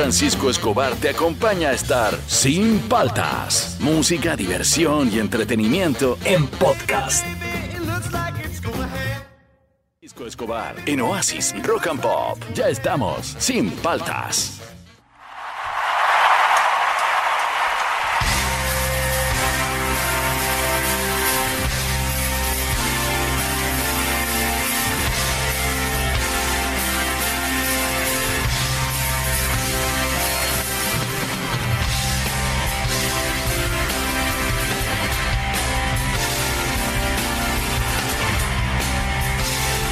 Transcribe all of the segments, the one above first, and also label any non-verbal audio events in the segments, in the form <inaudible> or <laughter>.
Francisco Escobar te acompaña a estar sin paltas. Música, diversión y entretenimiento en podcast. Francisco Escobar en Oasis Rock and Pop. Ya estamos sin paltas.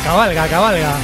Cabalga, cabalga.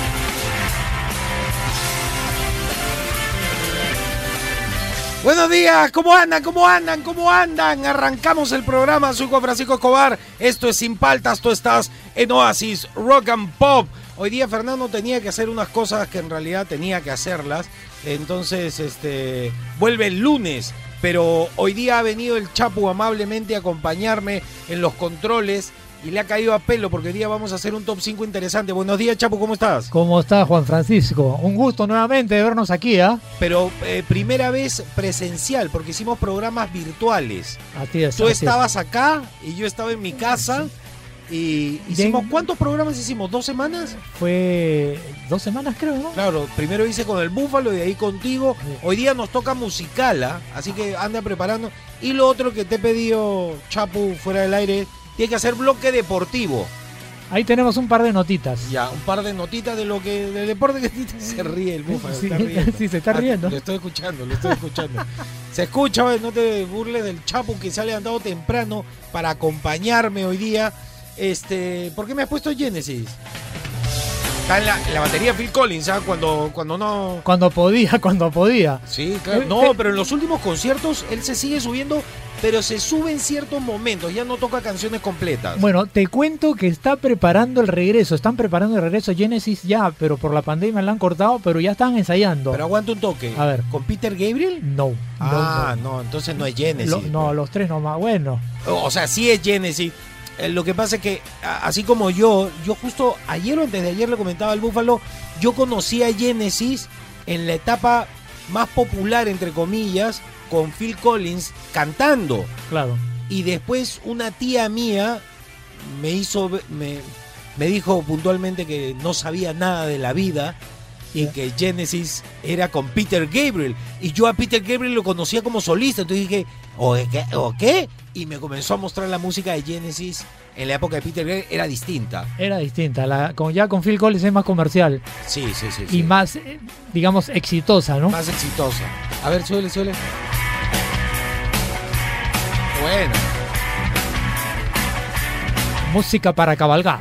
Buenos días, ¿cómo andan? ¿Cómo andan? ¿Cómo andan? Arrancamos el programa, soy Juan Francisco Escobar, esto es Sin Paltas, tú estás en Oasis Rock and Pop. Hoy día Fernando tenía que hacer unas cosas que en realidad tenía que hacerlas, entonces este vuelve el lunes, pero hoy día ha venido el Chapu amablemente a acompañarme en los controles y le ha caído a pelo porque hoy día vamos a hacer un top 5 interesante. Buenos días, Chapu, ¿cómo estás? ¿Cómo está Juan Francisco? Un gusto nuevamente de vernos aquí, ¿ah? Pero eh, primera vez presencial, porque hicimos programas virtuales. Así es, Tú así es. estabas acá y yo estaba en mi casa. Y hicimos, ¿cuántos programas hicimos? ¿Dos semanas? Fue dos semanas, creo, ¿no? Claro, primero hice con el Búfalo y de ahí contigo. Hoy día nos toca musicala, así que anda preparando. Y lo otro que te he pedido, Chapu, fuera del aire, tiene que hacer bloque deportivo. Ahí tenemos un par de notitas. Ya, un par de notitas de lo que del deporte que se ríe el Búfalo. Sí, sí, se está Ah, riendo. Lo estoy escuchando, lo estoy escuchando. Se escucha, oye, no te burles del Chapu que se ha levantado temprano para acompañarme hoy día. Este, ¿por qué me has puesto Genesis? Está en la, la batería Phil Collins, ¿ah? Cuando, cuando no. Cuando podía, <laughs> cuando podía. Sí, claro. Eh, No, eh. pero en los últimos conciertos él se sigue subiendo, pero se sube en ciertos momentos, ya no toca canciones completas. Bueno, te cuento que está preparando el regreso. Están preparando el regreso Genesis ya, pero por la pandemia la han cortado, pero ya están ensayando. Pero aguanta un toque. A ver. ¿Con Peter Gabriel? no. Ah, no. no, entonces no es Genesis. Lo- no, los tres nomás. Bueno, O sea, sí es Genesis. Eh, Lo que pasa es que, así como yo, yo justo ayer o antes de ayer le comentaba al Búfalo, yo conocí a Genesis en la etapa más popular, entre comillas, con Phil Collins cantando. claro. Y después una tía mía me hizo, me, me dijo puntualmente que no sabía nada de la vida y que Genesis era con Peter Gabriel. Y yo a Peter Gabriel lo conocía como solista. Entonces dije, ¿o qué? ¿O qué? Y me comenzó a mostrar la música de Genesis en la época de Peter Gabriel. Era distinta. Era distinta. La, con, ya con Phil Collins es más comercial Sí, sí, sí. y sí. más, eh, digamos, exitosa, ¿no? Más exitosa. A ver, suele, suele. Bueno. Música para cabalgar.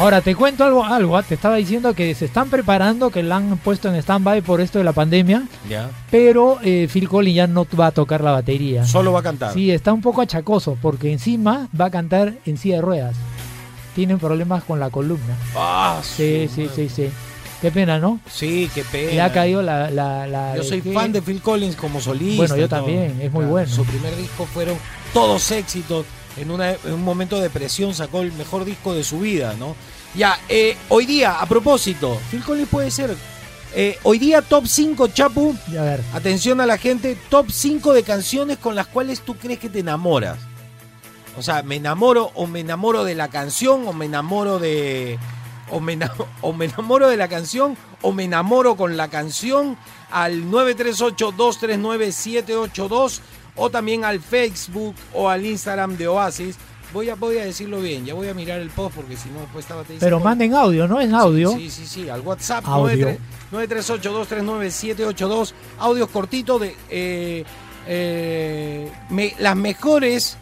Ahora te cuento algo, algo. ah, Te estaba diciendo que se están preparando, que la han puesto en stand-by por esto de la pandemia, Ya. pero eh, Phil Collins ya no va a tocar la batería. Solo va a cantar. Sí, está un poco achacoso porque encima va a cantar en silla de ruedas. Tienen problemas con la columna. Ah, Sí, sí, sí, sí. Qué pena, ¿no? Sí, qué pena. Le ha caído la... la- la- Yo soy ¿qué? fan de Phil Collins como solista. Bueno, yo también, es muy bueno. Su primer disco fueron todos éxitos. En, una- en un momento de depresión sacó el mejor disco de su vida, ¿no? Ya, eh, hoy día, a propósito, Phil Collins puede ser. eh, hoy día, top 5, Chapu. A ver, Atención a la gente, top 5 de canciones con las cuales tú crees que te enamoras. O sea, me enamoro o me enamoro de la canción o me enamoro de... O me, ena- o me enamoro de la canción o me enamoro con la canción al 938-239-782 o también al Facebook o al Instagram de Oasis. Voy a, voy a decirlo bien, ya voy a mirar el post porque si no después estaba... te pero "Oye, manden audio, ¿no? Es audio. Sí, sí, sí, al WhatsApp Audio. 938-239-782. Audios cortitos de eh, eh, me- las mejores,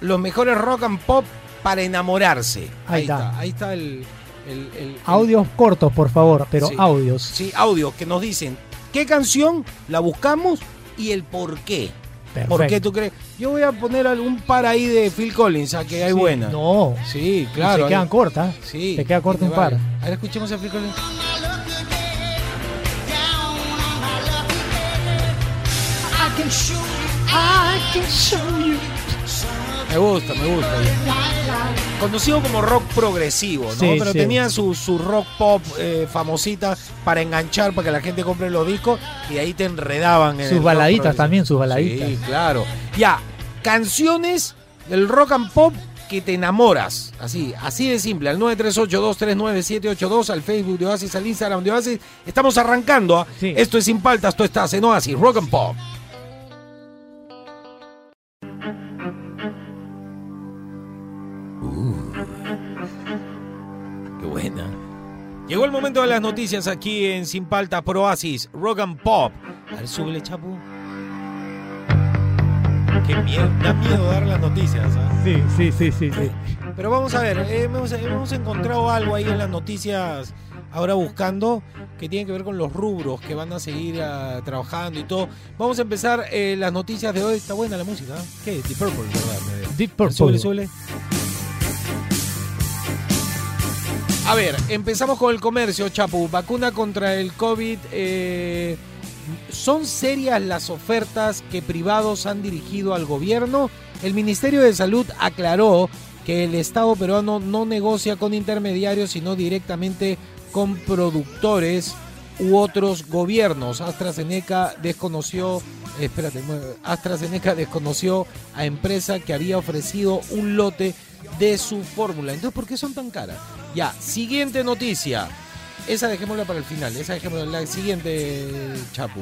los mejores rock and pop para enamorarse. Ahí Ahí, está. está. ahí está el, el- el- el- Audios cortos, por favor, pero Sí. audios. Sí, audios que nos dicen qué canción la buscamos y el por qué. Perfecto. ¿Por qué tú crees? Yo voy a poner algún par ahí de Phil Collins, a que hay Sí, buena. No, Sí, claro. se quedan cortas. Sí. Te queda corto y un vale. par. A ver, escuchemos a Phil Collins. Me gusta, me gusta. Conocido como rock progresivo, ¿no? Sí, Pero sí. tenía su, su rock pop eh, famosita para enganchar, para que la gente compre los discos y ahí te enredaban. en Sus baladitas también, sus baladitas. Sí, claro. Ya, canciones del rock and pop que te enamoras. Así, así de simple. Al 938-239-782, al Facebook de Oasis, al Instagram de Oasis. Estamos arrancando. ¿ah? Sí. Esto es Sin Paltas, tú estás en Oasis, rock and pop. Llegó el momento de las noticias aquí en Sin Paltas por Oasis, Rock and Pop. A ver, súbele, chapu. Qué miedo, da miedo dar las noticias. ¿ah? Sí, sí, sí, sí. sí. Pero vamos a ver, eh, hemos, hemos encontrado algo ahí en las noticias ahora buscando que tiene que ver con los rubros que van a seguir ah, trabajando y todo. Vamos a empezar eh, las noticias de hoy. Está buena la música. ¿eh? ¿Qué? Deep Purple, ¿verdad? Deep Purple. Súbele, súbele. A ver, empezamos con el comercio, Chapu. Vacuna contra el COVID. eh, ¿Son serias las ofertas que privados han dirigido al gobierno? El Ministerio de Salud aclaró que el Estado peruano no negocia con intermediarios, sino directamente con productores u otros gobiernos. AstraZeneca desconoció, espérate, AstraZeneca desconoció a empresa que había ofrecido un lote de su fórmula. Entonces, ¿por qué son tan caras? Ya, siguiente noticia. Esa dejémosla para el final, esa dejémosla la siguiente, Chapu.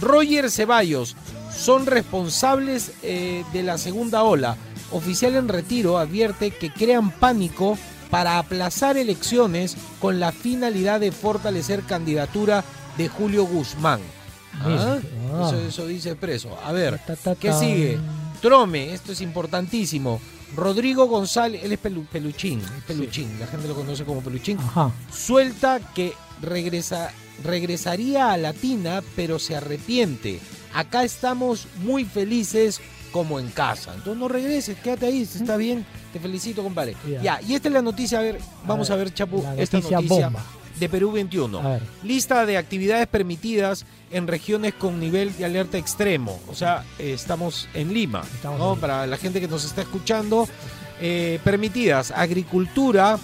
Roger Ceballos son responsables eh, de la segunda ola. Oficial en retiro advierte que crean pánico para aplazar elecciones con la finalidad de fortalecer candidatura de Julio Guzmán. ¿Ah? ah. Eso, eso dice preso. A ver, ¿qué sigue? Trome, esto es importantísimo. Rodrigo González, él es pelu- peluchín, es peluchín, la gente lo conoce como peluchín Ajá. suelta que regresa, regresaría a Latina, pero se arrepiente. Acá estamos muy felices como en casa. Entonces no regreses, quédate ahí, está bien. Te felicito, compadre. Ya. Ya, y esta es la noticia, a ver, vamos a ver, Chapu, La esta noticia noticia bomba. De Perú 21. A ver. Lista de actividades permitidas en regiones con nivel de alerta extremo. O sea, eh, estamos en Lima. Estamos ¿no? en Lima. Para la gente que nos está escuchando, eh, permitidas agricultura,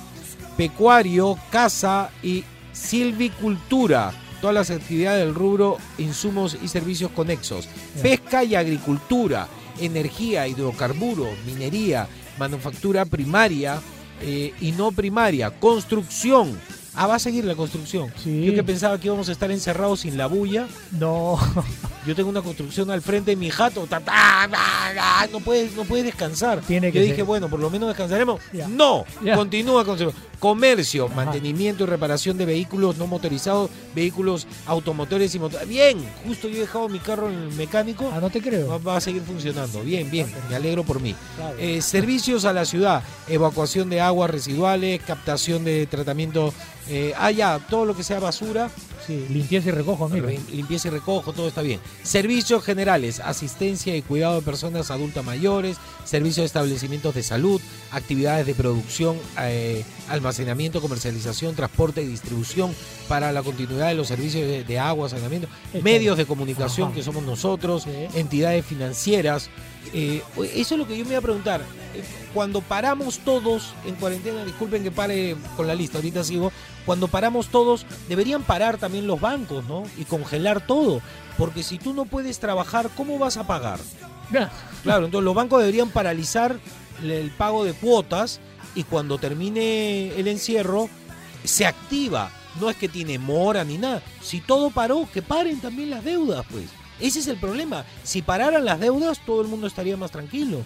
pecuario, caza y silvicultura. Todas las actividades del rubro, insumos y servicios conexos. Pesca y agricultura, energía, hidrocarburos, minería, manufactura primaria eh, y no primaria, construcción. Ah, va a seguir la construcción. Sí. Yo que pensaba que íbamos a estar encerrados sin la bulla. No. <laughs> Yo tengo una construcción al frente de mi jato. ta, ta, ta, ta, no puedes, no puedes descansar. Tiene Yo dije, bueno, por lo menos descansaremos. No, continúa con su comercio, Ajá. mantenimiento y reparación de vehículos no motorizados, vehículos automotores y motores. Bien, justo yo he dejado mi carro en el mecánico. Ah, no te creo. va a seguir funcionando. Bien, bien, me alegro por mí. Claro. Eh, servicios a la ciudad, evacuación de aguas residuales, captación de tratamiento. Eh, ah, ya, todo lo que sea basura, Sí, limpieza y recojo, mira. Limpieza y recojo, todo está bien. Servicios generales, asistencia y cuidado de personas adultas mayores, servicios de establecimientos de salud, actividades de producción, eh, almacenamiento, comercialización, transporte y distribución para la continuidad de los servicios de, de agua, saneamiento, medios de comunicación Ajá. que somos nosotros, Sí. entidades financieras. Eh, eso es lo que yo me iba a preguntar. Eh, Cuando paramos todos en cuarentena, disculpen que pare con la lista, ahorita sigo, cuando paramos todos, deberían parar también los bancos, ¿no? Y congelar todo. Porque si tú no puedes trabajar, ¿cómo vas a pagar? Claro, entonces los bancos deberían paralizar el pago de cuotas y cuando termine el encierro se activa. No es que tiene mora ni nada. Si todo paró, que paren también las deudas, pues. Ese es el problema. Si pararan las deudas, todo el mundo estaría más tranquilo.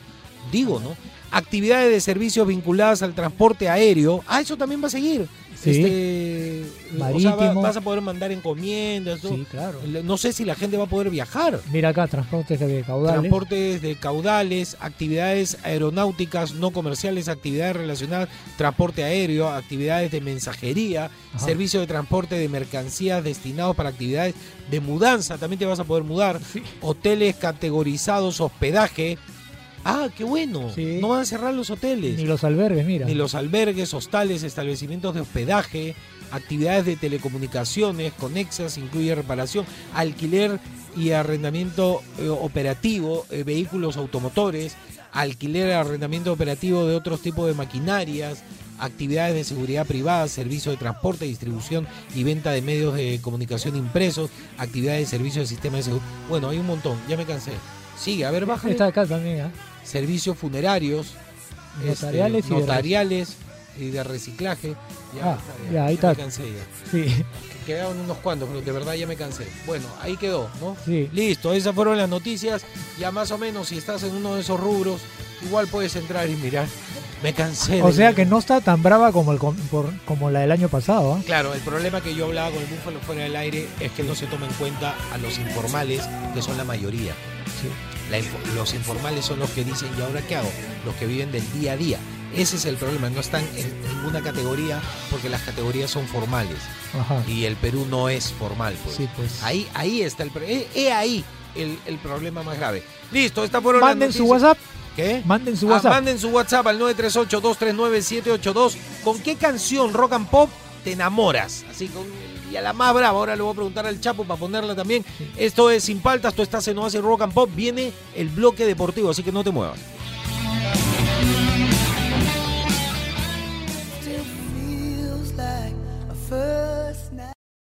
Digo, ¿no? Actividades de servicios vinculadas al transporte aéreo. Ah, eso también va a seguir. Este, o sea, va- Marítimo. vas a poder mandar encomiendas. todo. Sí, claro. No sé si la gente va a poder viajar. Mira acá, transportes de caudales. Transportes de caudales, actividades aeronáuticas no comerciales, actividades relacionadas, transporte aéreo, actividades de mensajería, Ajá. servicio de transporte de mercancías destinados para actividades de mudanza, también te vas a poder mudar, Sí. hoteles categorizados, hospedaje. Ah, qué bueno. Sí. No van a cerrar los hoteles Ni los albergues, mira. ni los albergues, hostales, establecimientos de hospedaje, actividades de telecomunicaciones conexas, incluye reparación, alquiler y arrendamiento eh, operativo, eh, vehículos automotores, alquiler y arrendamiento operativo de otros tipos de maquinarias, actividades de seguridad privada, servicio de transporte, distribución y venta de medios de comunicación impresos, actividades de servicio de sistema de seguridad. Bueno, hay un montón, ya me cansé. Sigue, a ver, baja. Está acá también, ¿ah? Servicios funerarios, este, Notariales y de notariales y de reciclaje. Ah, está, ya, ahí me está. cansé ya. Sí, Quedaban unos cuantos, pero de verdad ya me cansé. Bueno, ahí quedó, ¿no? sí. Listo, esas fueron las noticias. Ya más o menos, si estás en uno de esos rubros, igual puedes entrar y mirar. Me cansé. O sea que no está tan brava como, el, por- como la del año pasado, ¿ah? Claro, el problema que yo hablaba con el búfalo fuera del aire es que no se toma en cuenta a los informales, que son la mayoría. Sí. La los informales son los que dicen, ¿y ahora qué hago? Los que viven del día a día. Ese es el problema, no están en ninguna categoría porque las categorías son formales Ajá. y el Perú no es formal. Pues. Sí, pues. Ahí, ahí está el he, he ahí el, el problema más grave. Listo, esta fueron Manden su. WhatsApp. ¿Qué? Manden su Ah, WhatsApp. manden su WhatsApp al 938-239-782. ¿Con qué canción rock and pop te enamoras? Así con y a la más brava. Ahora le voy a preguntar al Chapo para ponerla también. Esto es Sin Paltas, tú estás en Oasis Rock and Pop. Viene el bloque deportivo, así que no te muevas.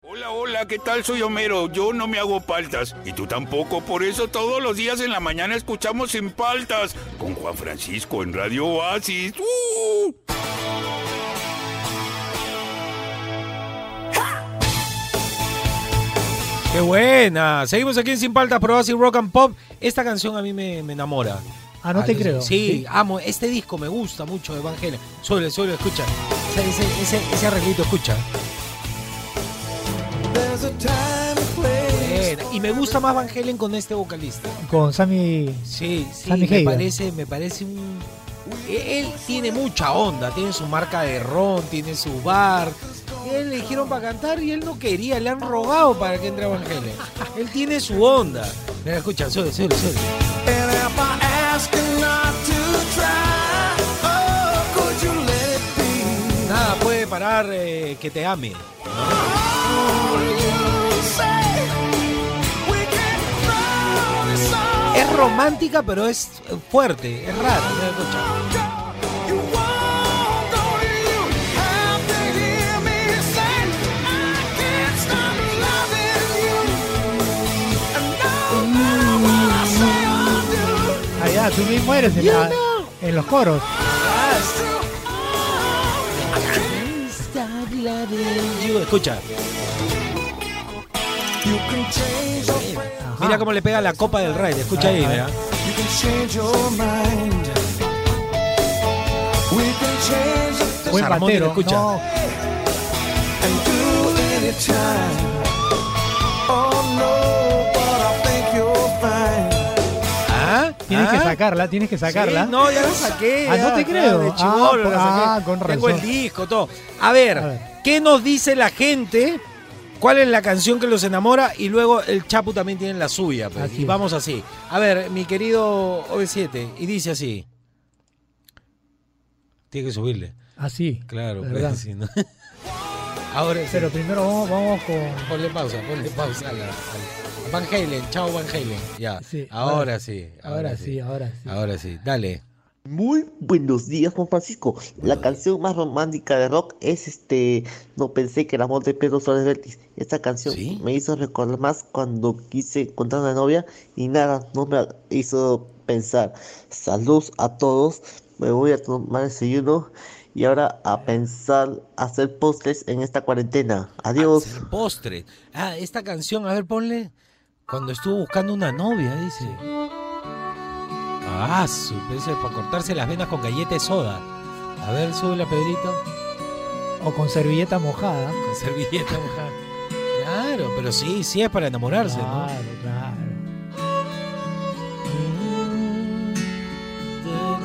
Hola, hola, ¿qué tal? Soy Homero. Yo no me hago paltas. Y tú tampoco. Por eso todos los días en la mañana escuchamos Sin Paltas. Con Juan Francisco en Radio Oasis. ¡Uh! ¡Qué buena! Seguimos aquí en Sin Paltas, por Oasis Rock and Pop. Esta canción a mí me, me enamora. Ah, no te creo. Sí, amo. Este disco me gusta mucho de Evangelio. Suele, suele, escucha. Ese, ese, ese, ese arreglito, escucha. Buena. Y me gusta más Van Halen con este vocalista. Con Sammy. Sí, sí, Sammy me parece, me parece un... Él tiene mucha onda, tiene su marca de ron, tiene su bar. Él le dijeron para cantar y él no quería, le han rogado para que entre a Van Halen. Él tiene su onda. Mira, escucha, sube, sube, sube. Nada puede parar eh, que te ame. Es romántica, pero es fuerte, es rara. Mira, escucha. Allá, tú mismo eres en, la- en los coros. Escucha. Mira cómo le pega la copa del rey. Escucha ahí, mira. Buen batero. escucha. No, ¿Ah? Tienes que ¿Ah? sacarla, tienes que sacarla. Sí, no, ya la saqué. Ah, ya, no te claro, creo. De Ah, la saqué. ah, con Tengo el razón. disco, todo. A ver, A ver. ¿qué nos dice la gente? ¿Cuál es la canción que los enamora? Y luego el Chapu también tiene la suya. pues. Y vamos así. A ver, mi querido OV7, y dice así. Tiene que subirle. Así. Claro, de pues, si no- <laughs> Ahora sí. Pero primero vamos, vamos con. Ponle pausa, ponle pausa Van Halen, chao Van Halen. Ya. Sí, ahora, ahora- sí. Ahora sí, ahora sí. Ahora sí. Dale. Muy buenos días, Juan Francisco. La canción más romántica de rock es este No pensé que el amor de Pedro Suárez Vélez. Esta canción ¿Sí? me hizo recordar más cuando quise encontrar una novia y nada, no me hizo pensar. Saludos a todos. Me voy a tomar desayuno y ahora a pensar hacer postres en esta cuarentena. Adiós. Hacer postre. Ah, esta canción, a ver, ponle. Cuando estuvo buscando una novia, dice. Ah, su ese para cortarse las venas con galleta de soda. A ver, sube la Pedrito. O con servilleta mojada. Con servilleta mojada. Claro, pero sí, sí es para enamorarse, ¿no? Claro, claro.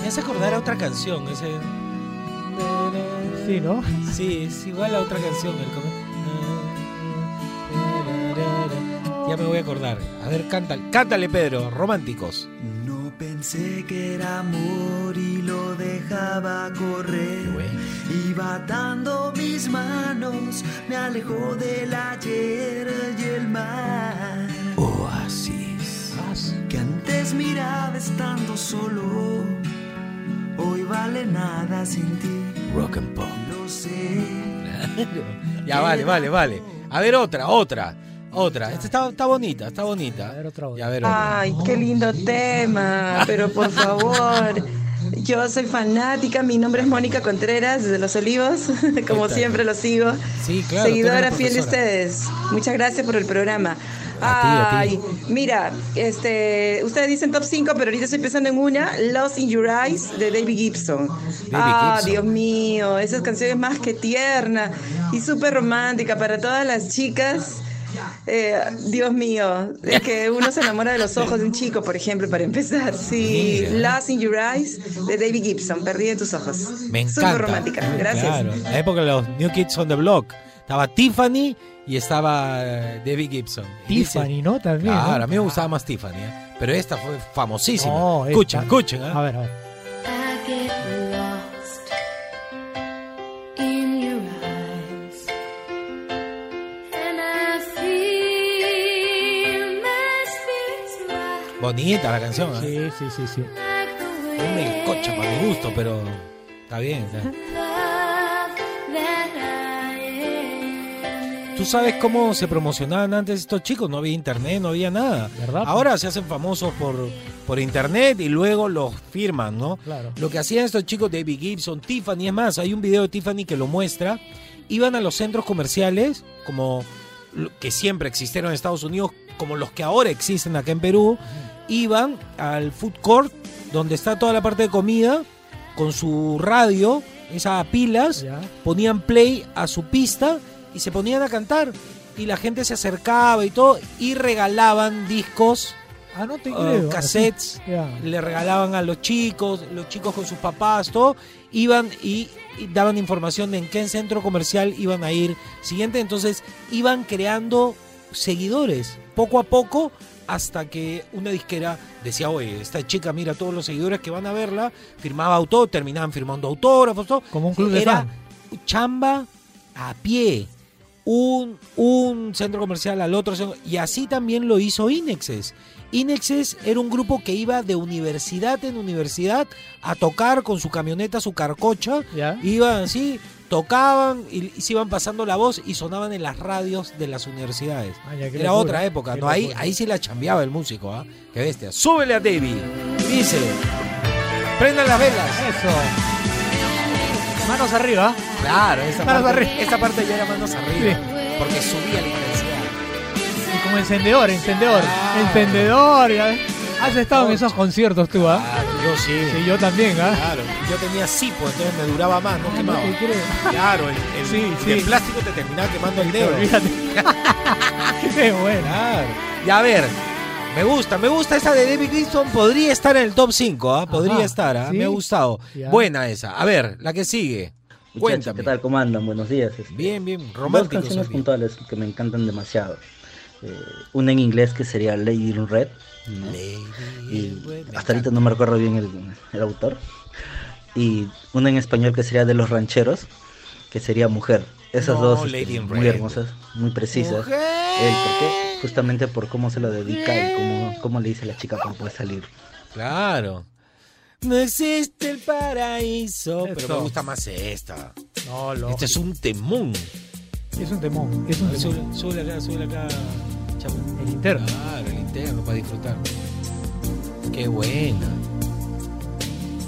Me hace acordar a otra canción, ese. Sí, ¿no? Sí, es igual a otra canción. el come- Ya me voy a acordar. A ver, cántale, cántale, Pedro, románticos. No pensé que era amor y lo dejaba correr. bueno. Iba atando mis manos, me alejó del ayer y el mar. Oasis. Que antes miraba estando solo, hoy vale nada sin ti. Rock and pop. sé. <laughs> Ya, vale, vale, vale. A ver, otra, otra. Otra. Esta está, está bonita, está bonita. A ver, otra, a ver, otra. Ay, qué lindo tema, pero por favor. Yo soy fanática, mi nombre es Mónica Contreras desde Los Olivos, <laughs> como siempre lo sigo. Sí, claro. Seguidora fiel de ustedes. Muchas gracias por el programa. A ti, a ti. Ay, mira, este, ustedes dicen top 5, pero ahorita estoy pensando en una, Lost in Your Eyes de David Gibson. ah. Dios mío, esas canciones más que tierna y súper romántica para todas las chicas. Eh, Dios mío, es que uno se enamora de los ojos de un chico, por ejemplo, para empezar. Sí, Lost in Your Eyes de David Gibson, Perdí en tus ojos. Me encanta. Súper romántica, gracias. Claro, en la época de los New Kids on the Block. Estaba Tiffany y estaba eh, Debbie Gibson. Y dice- Tiffany, ¿no? También. Claro, ¿no? a mí me gustaba más Tiffany, ¿eh? pero esta fue famosísima. No, escuchen, esta- escuchen. ¿eh? A ver, a ver. Bonita la canción. ¿eh? Sí, sí, sí, sí. me cocha para mi gusto, pero está bien. está. ¿Tú sabes cómo se promocionaban antes estos chicos? No había internet, no había nada. ¿Verdad? Ahora se hacen famosos por, por internet y luego los firman, ¿no? Claro. Lo que hacían estos chicos, David Gibson, Tiffany, es más, hay un video de Tiffany que lo muestra. Iban a los centros comerciales, como que siempre existieron en Estados Unidos, como los que ahora existen acá en Perú. Iban al food court, donde está toda la parte de comida, con su radio, esas pilas, Ya. ponían play a su pista y se ponían a cantar. Y la gente se acercaba y todo, y regalaban discos, Ah, no te eh, creo. cassettes, le regalaban a los chicos, los chicos con sus papás, todo, iban y, y daban información de en qué centro comercial iban a ir siguiente, entonces iban creando seguidores, poco a poco, hasta que una disquera decía, oye, esta chica mira todos los seguidores que van a verla, firmaba autógrafos, terminaban firmando autógrafos, todo. Como un club de Era fan. chamba a pie. Un, un centro comercial al otro. centro- Y así también lo hizo Inexes. Inexes era un grupo que iba de universidad en universidad a tocar con su camioneta, su carcocha. Ya. Iban así, tocaban y, y se iban pasando la voz y sonaban en las radios de las universidades. Ah, ya, Era locura, otra época, ¿no? Ahí, ahí sí la chambeaba el músico, ¿ah? Qué bestia. Súbele a David. Dice, prendan las velas. Eso. Manos arriba. Claro, esa Manos parte, arriba. esta parte ya era manos arriba. Porque subía la intensidad. Como encendedor, encendedor. Ah. Encendedor. ya. Has estado en esos conciertos tú, ¿ah? Ah, yo sí. Sí, yo también, ¿ah? Claro, yo tenía cipo, entonces me duraba más, no Ah, quemaba. no te creo. Claro, el, el- Sí, plástico te terminaba quemando el dedo. Olvídate. <laughs> Qué bueno. Claro. Y a ver, me gusta, me gusta esa de David Gibson, podría estar en el top 5, ¿ah? podría Ajá, estar, ¿ah? ¿sí? me ha gustado. Ya. Buena esa. A ver, la que sigue. Muchachos, Cuéntame. ¿qué tal? ¿Cómo andan? Buenos días. Este, Bien, bien, Dos romántico. canciones puntuales que me encantan demasiado. Eh, una en inglés que sería Lady in Red. ¿no? Lady, Y hasta ahorita no me recuerdo bien el, el autor. Y una en español que sería de los rancheros, que sería Mujer. Esas No, dos este, in muy Red. hermosas, muy precisas. Eh, ¿Por qué? Justamente por cómo se lo dedica y cómo, cómo le dice a la chica para poder salir. Claro. No existe el paraíso, pero me gusta más esta. No, lo. Este es un temón. Es un temón. Es un temón. Sube, sube acá, sube acá, chavo. El interno. Claro, el interno para disfrutar. Qué buena.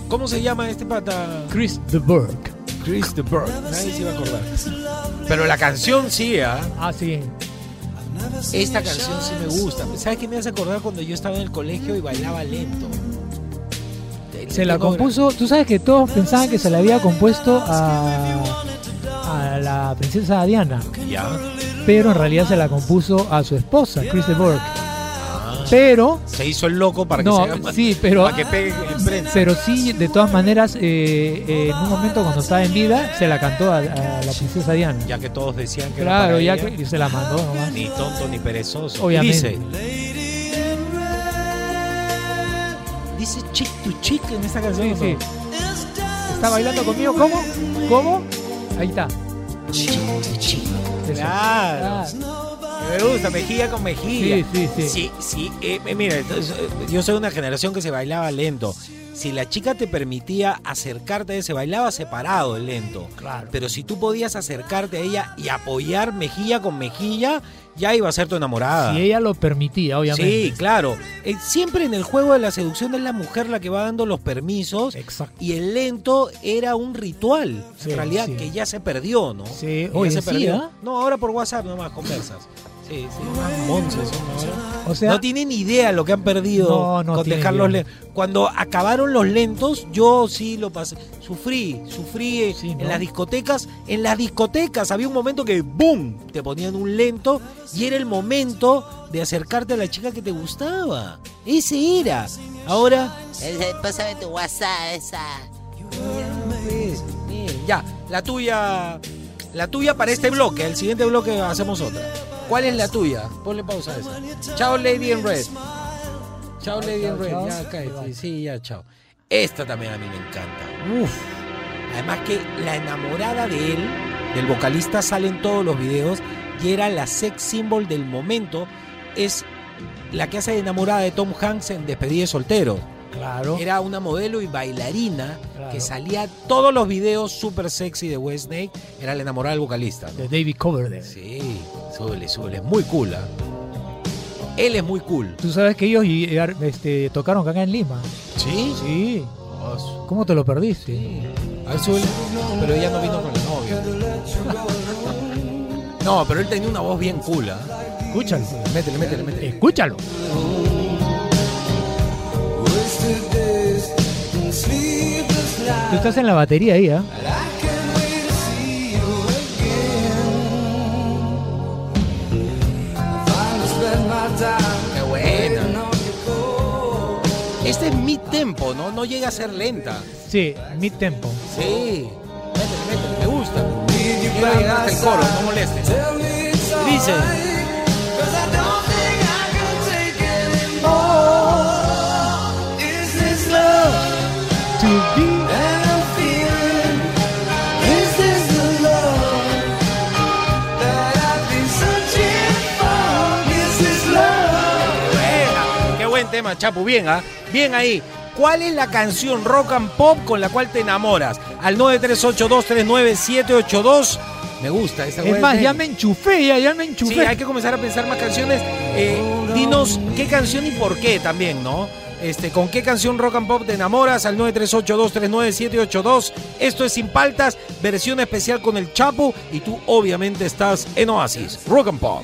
¿Cómo se llama este pata? Chris de Burke. Chris de Burke. Nadie se iba a acordar. Pero la canción sí, ¿ah? Ah, sí. Esta canción sí me gusta. ¿Sabes qué me hace acordar cuando yo estaba en el colegio y bailaba lento? Se la compuso. Tú sabes que todos pensaban que se la había compuesto a, a la princesa Diana. Ya. Pero en realidad se la compuso a su esposa, Chris de Burke. Ah. Pero. Se hizo el loco para que No, se haga más- sí, pero- Para que pegue en prensa. Pero sí, de todas maneras, eh, eh, en un momento cuando estaba en vida, se la cantó a, a la princesa Diana. Ya que todos decían que era Claro, para ya ella, que se la mandó nomás. Ni tonto ni perezoso. Obviamente. Dice. Dice chick to chick en esta canción. Sí, ¿no? sí. ¿Está bailando conmigo? ¿Cómo? ¿Cómo? Ahí está. Claro. Me gusta, mejilla con mejilla. Sí, sí, sí. Sí, sí, eh, eh, mira, yo soy una generación que se bailaba lento. si la chica te permitía acercarte, se bailaba separado el lento. Claro. Pero si tú podías acercarte a ella y apoyar mejilla con mejilla, ya iba a ser tu enamorada. Si ella lo permitía, obviamente. Sí, claro. Eh, siempre en el juego de la seducción es la mujer la que va dando los permisos Exacto. y el lento era un ritual, Sí, en realidad, sí. que ya se perdió, ¿no? Sí, oye, se sí, perdió. ¿ah? No, ahora por WhatsApp nomás conversas. Sí, sí, unas monces son ahora. O sea, no tienen idea lo que han perdido No, no con dejar los lentos. Cuando acabaron los lentos, yo sí lo pasé. Sufrí, sufrí eh, Sí, en ¿no? las discotecas. En las discotecas había un momento que ¡boom! Te ponían un lento y era el momento de acercarte a la chica que te gustaba. Ese era. Ahora, Pásame tu WhatsApp, esa. ya, la tuya. La tuya para este bloque. El siguiente bloque hacemos otra. ¿Cuál es la tuya? Ponle pausa a esa. Chao, Lady in Red. Chao, Lady in Red. Ya, cállate. Sí, ya, chao. Esta también a mí me encanta. Uf. Además que la enamorada de él, del vocalista, sale en todos los videos y era la sex symbol del momento. Es la que hace de enamorada de Tom Hanks en Despedida de Soltero. Claro. Era una modelo y bailarina Claro. que salía todos los videos súper sexy de West Snake. Era la enamorada del vocalista. ¿no? De David Coverdale. Sí, súbele, súbele. Es muy cool. ¿ah? Él es muy cool. Tú sabes que ellos y- este, tocaron acá en Lima. ¿Sí? Sí. ¿Cómo te lo perdiste? A ver, súbele. Pero ella no vino con el novio. <laughs> No, pero él tenía una voz bien cool. ¿ah? Escúchalo. Métele, métele, métele. Escúchalo. Tú estás en la batería ahí, ¿ah? Buena. Este es mi tempo, ¿no? No llega a ser lenta. Sí, mid tempo. Sí. Métele, métele. Me gusta. Llega a llegar hasta el coro, no moleste. Dice. To be tema, Chapu. Bien, ¿ah? Bien ahí. ¿Cuál es la canción rock and pop con la cual te enamoras? Al 938239782. Me gusta esa Es más, Snake. ya me enchufé, ya, ya me enchufé. Sí, hay que comenzar a pensar más canciones. Eh, dinos qué canción y por qué también, ¿no? Este, ¿Con qué canción rock and pop te enamoras? Al 938239782. Esto es Sin Paltas, versión especial con el Chapo. Y tú obviamente estás en Oasis, rock and pop.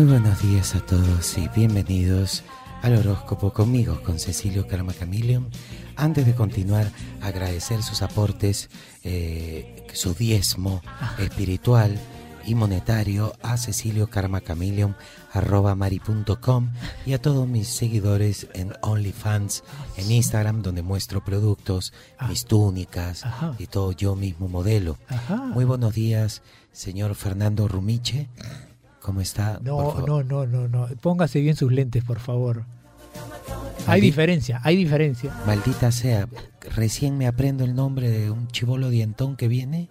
Muy buenos días a todos y bienvenidos al horóscopo conmigo, con Cecilio Karma Chameleon. Antes de continuar, agradecer sus aportes, eh, su diezmo espiritual y monetario a Cecilio arroba mari.com y a todos mis seguidores en OnlyFans, en Instagram, donde muestro productos, mis túnicas y todo yo mismo modelo. Muy buenos días, señor Fernando Rumiche. ¿Cómo está? No, no, no, no, no. Póngase bien sus lentes, por favor. Hay diferencia, hay diferencia. Maldita sea, recién me aprendo el nombre de un chivolo dientón que viene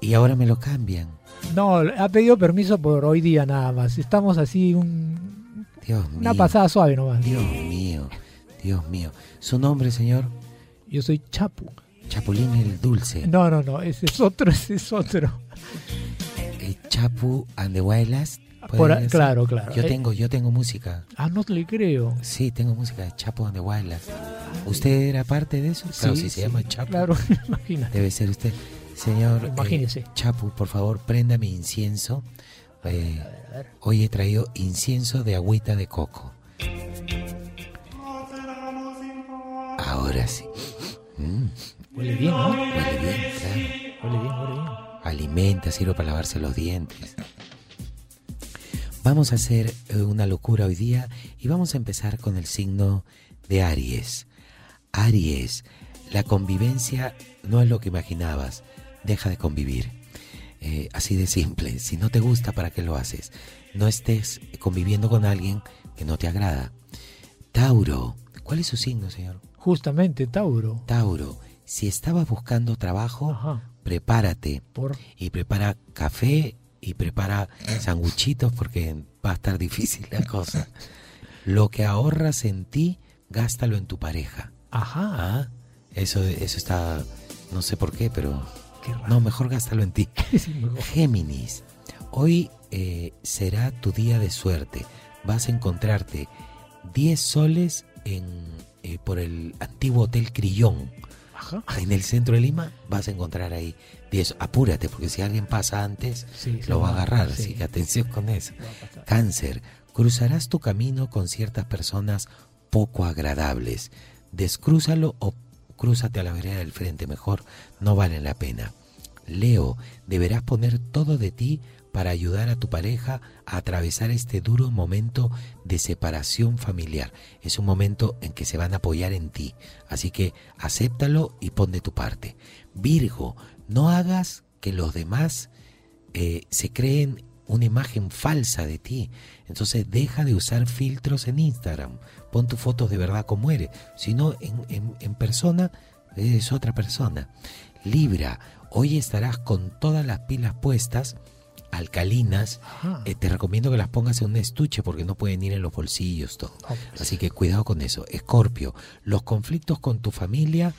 y ahora me lo cambian. No, ha pedido permiso por hoy día nada más. Estamos así un, Dios una mío. pasada suave nomás. Dios mío, Dios mío. ¿Su nombre, señor? Yo soy Chapu. Chapulín el Dulce. No, no, no, ese es otro, ese es otro. Chapu and the Wildest. ¿puede Por a- ser? claro, claro. Yo Eh, tengo, yo tengo música. Ah, no le creo. Sí, tengo música de Chapu and the Wildest. ¿Usted era parte de eso? Claro, Sí, si se llama Chapu. Claro, <laughs> imagínate. Debe ser usted. Señor eh, Imagínese. Chapu, por favor, prenda mi incienso. Eh, hoy he traído incienso de agüita de coco. Ahora sí. Mm, Huele bien, ¿no? huele bien, claro. Huele bien, huele bien. Alimenta, sirve para lavarse los dientes. Vamos a hacer eh, una locura hoy día y vamos a empezar con el signo de Aries. Aries, la convivencia no es lo que imaginabas. Deja de convivir. Eh, así de simple. Si no te gusta, ¿para qué lo haces? No estés conviviendo con alguien que no te agrada. Tauro, ¿cuál es su signo, señor? Justamente, Tauro. Tauro, si estabas buscando trabajo, Ajá. Prepárate Por- y prepara café y prepara sanguchitos porque va a estar difícil la cosa. Lo que ahorras en ti, gástalo en tu pareja. Ajá. Ah, Eso, eso está, no sé por qué, pero no, mejor gástalo en ti. <laughs> Géminis, hoy eh, será tu día de suerte. Vas a encontrarte 10 soles en, eh, por el antiguo Hotel Crillón. Ajá. En el centro de Lima vas a encontrar ahí 10. Apúrate, porque si alguien pasa antes, Sí, lo va a agarrar. sí. Así que atención con eso. Cáncer, cruzarás tu camino con ciertas personas poco agradables. Descrúzalo o crúzate a la vereda del frente, mejor, no valen la pena. Leo, deberás poner todo de ti para ayudar a tu pareja a atravesar este duro momento de separación familiar. Es un momento en que se van a apoyar en ti, así que acéptalo y pon de tu parte. Virgo, no hagas que los demás eh, se creen una imagen falsa de ti. Entonces deja de usar filtros en Instagram. Pon tus fotos de verdad como eres. Si no, en, en- en persona eres otra persona. Libra, hoy estarás con todas las pilas puestas, alcalinas. Eh, te recomiendo que las pongas en un estuche porque no pueden ir en los bolsillos todo. Así que cuidado con eso. Escorpio, los conflictos con tu familia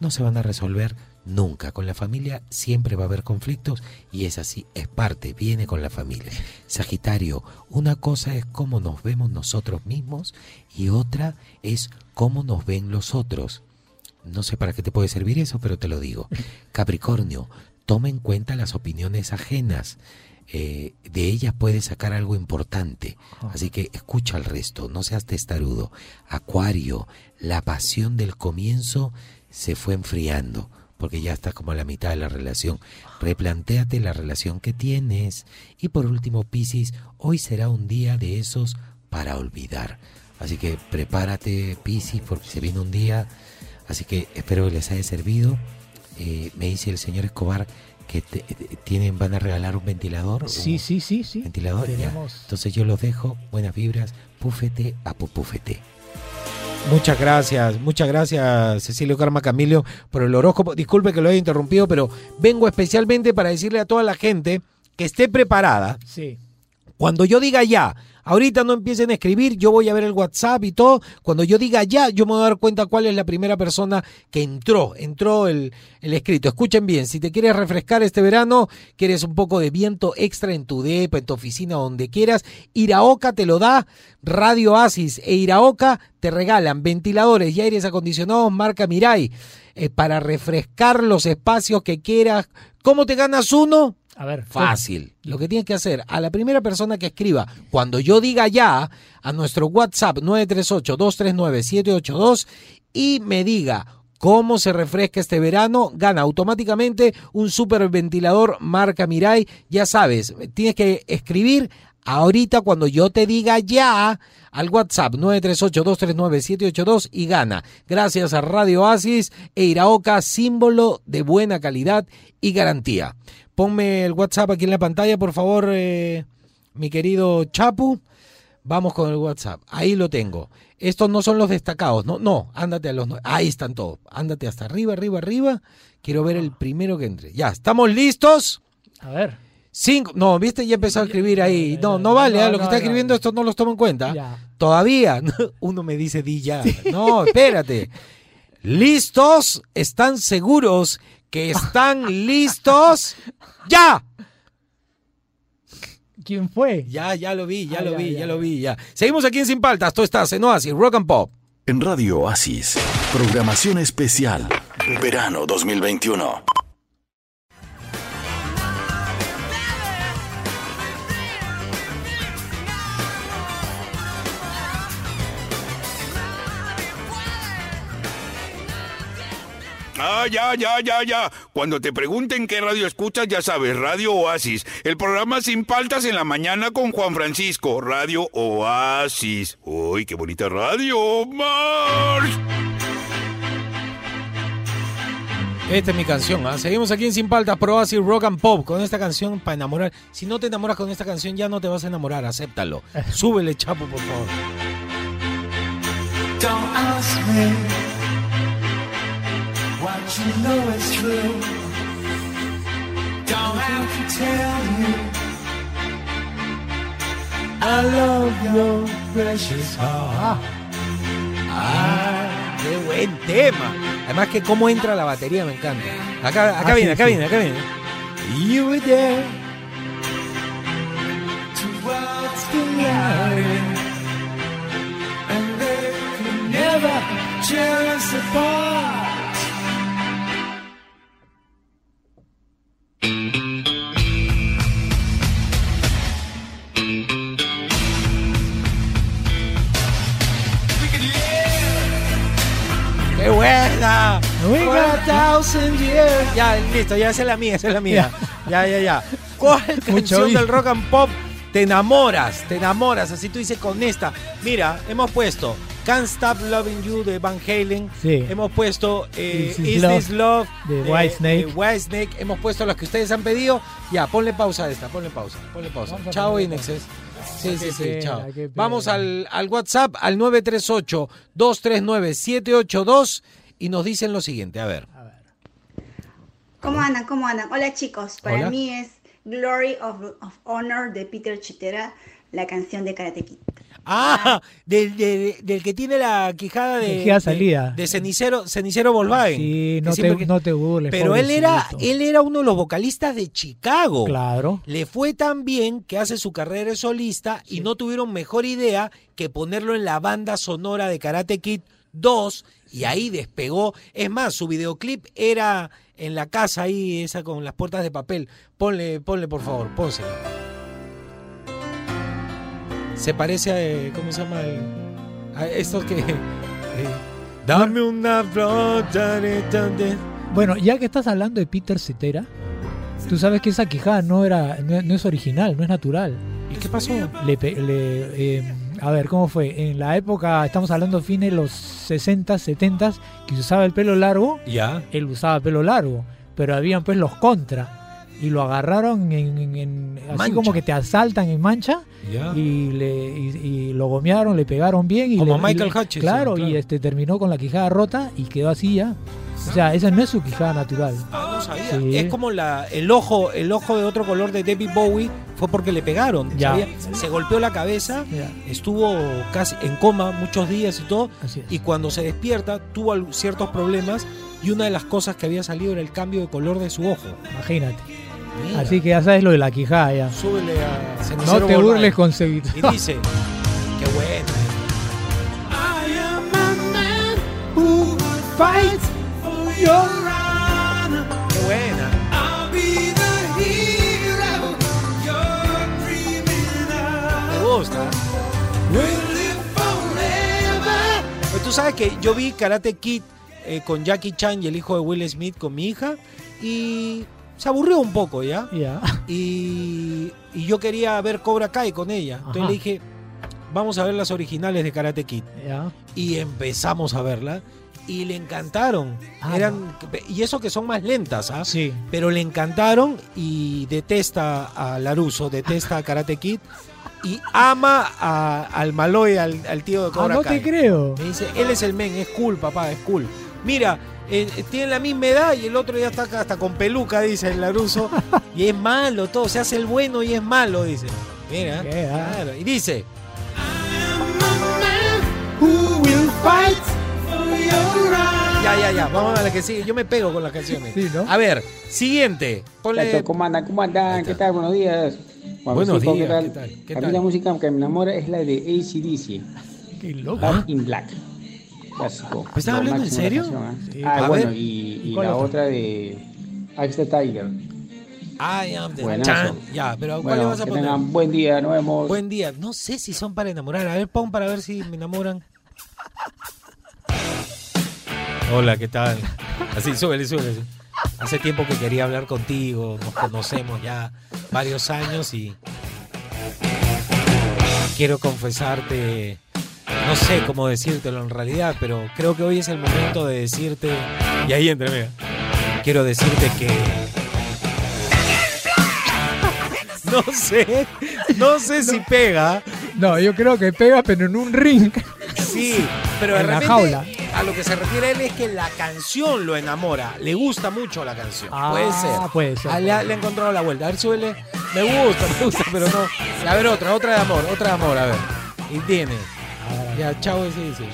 no se van a resolver nunca. Con la familia siempre va a haber conflictos y es así, es parte, viene con la familia. Sagitario, una cosa es cómo nos vemos nosotros mismos y otra es cómo nos ven los otros. No sé para qué te puede servir eso, pero te lo digo. <laughs> Capricornio, toma en cuenta las opiniones ajenas. Eh, de ellas puedes sacar algo importante. Así que escucha al resto, no seas testarudo. Acuario, la pasión del comienzo se fue enfriando, porque ya estás como a la mitad de la relación. Replantéate la relación que tienes. Y por último, Piscis, hoy será un día de esos para olvidar. Así que prepárate, Piscis, porque se viene un día. Así que espero que les haya servido. Eh, me dice el señor Escobar que te- te- tienen, van a regalar un ventilador. Sí, un sí, sí, sí. Ventilador, ya. Entonces yo los dejo. Buenas vibras. Púfete a pupúfete. Muchas gracias, muchas gracias Cecilio Karma Camilio por el horóscopo. Disculpe que lo haya interrumpido, pero vengo especialmente para decirle a toda la gente que esté preparada. Sí. Cuando yo diga ya, ahorita no empiecen a escribir, yo voy a ver el WhatsApp y todo. Cuando yo diga ya, yo me voy a dar cuenta cuál es la primera persona que entró, entró el, el escrito. Escuchen bien, si te quieres refrescar este verano, quieres un poco de viento extra en tu depa, en tu oficina, donde quieras, Iraoka te lo da, Radio Asis e Iraoka te regalan ventiladores y aires acondicionados marca Mirai eh, para refrescar los espacios que quieras. ¿Cómo te ganas uno? A ver. Fácil. Lo que tienes que hacer, a la primera persona que escriba, cuando yo diga ya, a nuestro WhatsApp 938-239-782 y me diga cómo se refresca este verano, gana automáticamente un super ventilador marca Mirai. Ya sabes, tienes que escribir ahorita cuando yo te diga ya al WhatsApp 938-239-782 y gana. Gracias a Radio Asis e Iraoka, símbolo de buena calidad y garantía. Ponme el WhatsApp aquí en la pantalla, por favor, eh, mi querido Chapu. Vamos con el WhatsApp. Ahí lo tengo. Estos no son los destacados. No, no. Ándate a los. Ahí están todos. Ándate hasta arriba, arriba, arriba. Quiero ver el primero que entre. Ya, ¿estamos listos? A ver. Cinco. No, viste, ya empezó a escribir ahí. No, no vale. ah, lo que está escribiendo esto no los tomo en cuenta. Ya. Todavía. <laughs> Uno me dice di ya. No, espérate. <laughs> ¿Listos? ¿Están seguros que están listos? ¡Ya! ¿Quién fue? Ya, ya lo vi, ya Ah, lo ya, vi, ya, ya, lo vi, ya. Seguimos aquí en Sin Paltas. Tú estás en Oasis, Rock and Pop. En Radio Oasis, programación especial, verano 2021. Ah, ya, ya, ya, ya. Cuando te pregunten qué radio escuchas, ya sabes, Radio Oasis. El programa Sin Paltas en la mañana con Juan Francisco. Radio Oasis. Uy, qué bonita radio, Mars. Esta es mi canción, ¿ah? Seguimos aquí en Sin Paltas, por Oasis Rock and Pop, con esta canción para enamorar. Si no te enamoras con esta canción, ya no te vas a enamorar, acéptalo. <laughs> Súbele, chapo, por favor. Don't ask me what you know is true. to tell you I love your precious heart. Ah, qué buen tema. Además que cómo entra la batería me encanta. Acá, acá Ah, viene, sí, acá sí. viene, acá viene. You were there. And they could never tear us apart. We For a thousand years. Ya, listo, ya esa es la mía, esa es la mía. Ya, ya, ya. ¿Cuál canción del rock and pop te enamoras? Te enamoras, así tú dices con esta. Mira, hemos puesto Can't Stop Loving You de Van Halen. Sí. Hemos puesto eh, Is This Is Love This Love de de Whitesnake. Hemos puesto las que ustedes han pedido. Ya, ponle pausa a esta, ponle pausa, ponle pausa. Vamos Chao, Inexes. Sí, sí, sí, pena, chao. Vamos al, al WhatsApp al 938-239-782 y nos dicen lo siguiente. A ver. ¿Cómo andan? ¿Cómo andan? Hola chicos, para Hola. mí es Glory of, of Honor de Peter Chitera, la canción de Karate Kid. Ah, del, del- del que tiene la quijada de, Quijada de- salida. de cenicero, cenicero Volkswagen. Sí, no te, que- no te burles. Pero él era, él era uno de los vocalistas de Chicago. Claro. Le fue tan bien que hace su carrera de solista y no tuvieron mejor idea que ponerlo en la banda sonora de Karate Kid 2 y ahí despegó. Es más, su videoclip era en la casa ahí, esa con las puertas de papel. Ponle, ponle por favor, pónselo. Se parece a, eh, ¿cómo se llama? A estos que... <laughs> eh, Dame una donde- Bueno, ya que estás hablando de Peter Cetera, tú sabes que esa quijada no era, no, no es original, no es natural. ¿Y qué pasó? Le, le, eh, a ver, ¿cómo fue? En la época, estamos hablando fines de los 60, 70, que usaba el pelo largo, Ya. él usaba pelo largo, pero habían pues los contra. Y lo agarraron en, en- en- así como que te asaltan en mancha Ya. y, le, y, y lo gomearon, le pegaron bien. Y Como le- Michael y le- Hutchinson, Claro, claro. y este terminó con la quijada rota y quedó así ya. O sea, esa no es su quijada natural. Ah, no sabía. Sí. Es como la, el ojo, el ojo de otro color de David Bowie fue porque le pegaron. Ya. ¿sabía? Se golpeó la cabeza, Ya. estuvo casi en coma muchos días y todo. Así es. Y cuando se despierta tuvo ciertos problemas y una de las cosas que había salido era el cambio de color de su ojo. Imagínate. Mira. Así que ya sabes lo de la quijada ya. Súbele a No te burles con Cevito. Y dice, qué bueno. I am a man who would Qué buena. Me gusta. Pues tú sabes que yo vi Karate Kid eh, con Jackie Chan y el hijo de Will Smith con mi hija y se aburrió un poco, ¿ya? Ya. Y, y yo quería ver Cobra Kai con ella. Entonces Ajá. le dije, vamos a ver las originales de Karate Kid. Ya. Y empezamos a verla y le encantaron. Ah, Eran, y eso que son más lentas, ¿ah? Sí. Pero le encantaron y detesta a Laruso, detesta a Karate Kid y ama a- al Maloy, al, al tío de Ah, Cobra no Kai. te creo. Me dice, él es el men, es cool, papá, es cool. Mira, eh, eh, tienen la misma edad y el otro ya está acá hasta con peluca, dice el Laruso. <laughs> y es malo todo, se hace el bueno y es malo, dice. Mira, ¿Qué, ah? claro. Y dice, Who will fight for your honor? Ya, ya, ya, vamos a la que sigue. Yo me pego con las canciones. Sí, ¿no? A ver, siguiente. Ponle... ¿Cómo andan? ¿Cómo andan? ¿Qué tal? Buenos días. Juan Buenos Francisco, días, ¿qué tal? ¿qué tal? ¿Qué a mí la música que me enamora es la de ACDC, Qué loco. Back in Black. Clásico. ¿Me estás hablando en serio? canción, ¿ah? Sí. Ah, A bueno, ver. y, y ¿Cuál la otra? otra de Axe the Tiger. I am the. Chan. Ya, pero ¿cuál le Bueno, vas a que poner? tengan buen día, nos vemos. Buen día. No sé si son para enamorar. A ver, pon para ver si me enamoran. Hola, ¿qué tal? Así, súbele, súbele. Hace tiempo que quería hablar contigo. Nos conocemos ya varios años y quiero confesarte. No sé cómo decírtelo en realidad, pero creo que hoy es el momento de decirte. Y ahí entra, mira. Quiero decirte que. No sé, no sé si pega. No, yo creo que pega, pero en un ring. Sí, pero de en la repente, jaula. a lo que se refiere él es que la canción lo enamora. Le gusta mucho la canción. Ah, puede ser. puede ser, Ah, le, ha, le ha encontrado la vuelta. A ver, súbele. Me gusta, me gusta, pero no. A ver, otra, otra de amor, otra de amor, a ver. Y tiene. Ya, chao, ese dice.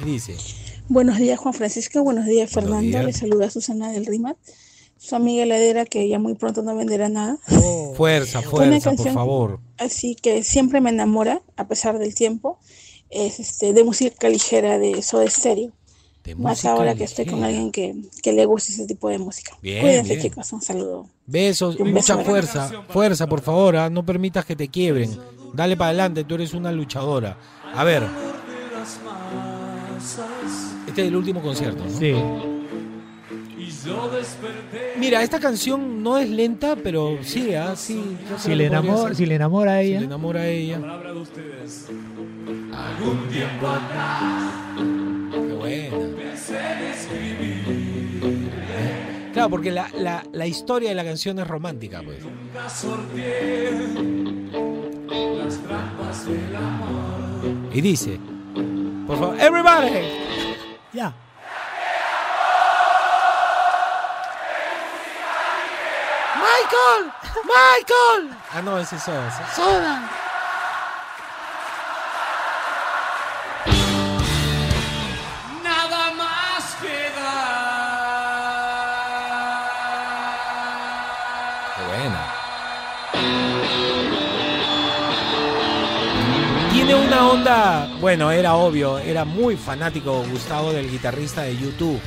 Y dice. Buenos días, Juan Francisco. Buenos días, Fernando. días. Le saluda Susana del Rimat, su amiga heladera que ya muy pronto no venderá nada. Fuerza, Una fuerza, por favor. Así que siempre me enamora, a pesar del tiempo. Es este, de música ligera de Soda Stereo. Más música ahora que estoy con alguien que, que le gusta ese tipo de música. Bien, Cuídense, bien. chicos. Un saludo. Besos y Un mucha beso. fuerza. Fuerza, por favor. ah, No permitas que te quiebren. Dale para adelante, tú eres una luchadora. A ver, este es el último concierto, ¿no? Sí. Mira, esta canción no es lenta, pero sí, ah, sí. Si le, enamora, si le enamora a Si ella. le enamora a ella. Qué buena. Claro, porque la, la- la historia de la canción es romántica, pues. Y dice, por favor, everybody. Ya. Michael, Michael. Ah, no, ese es Soda. Soda. Nada más Qué buena. Tiene una onda, bueno, era obvio, era muy fanático Gustavo del guitarrista de YouTube.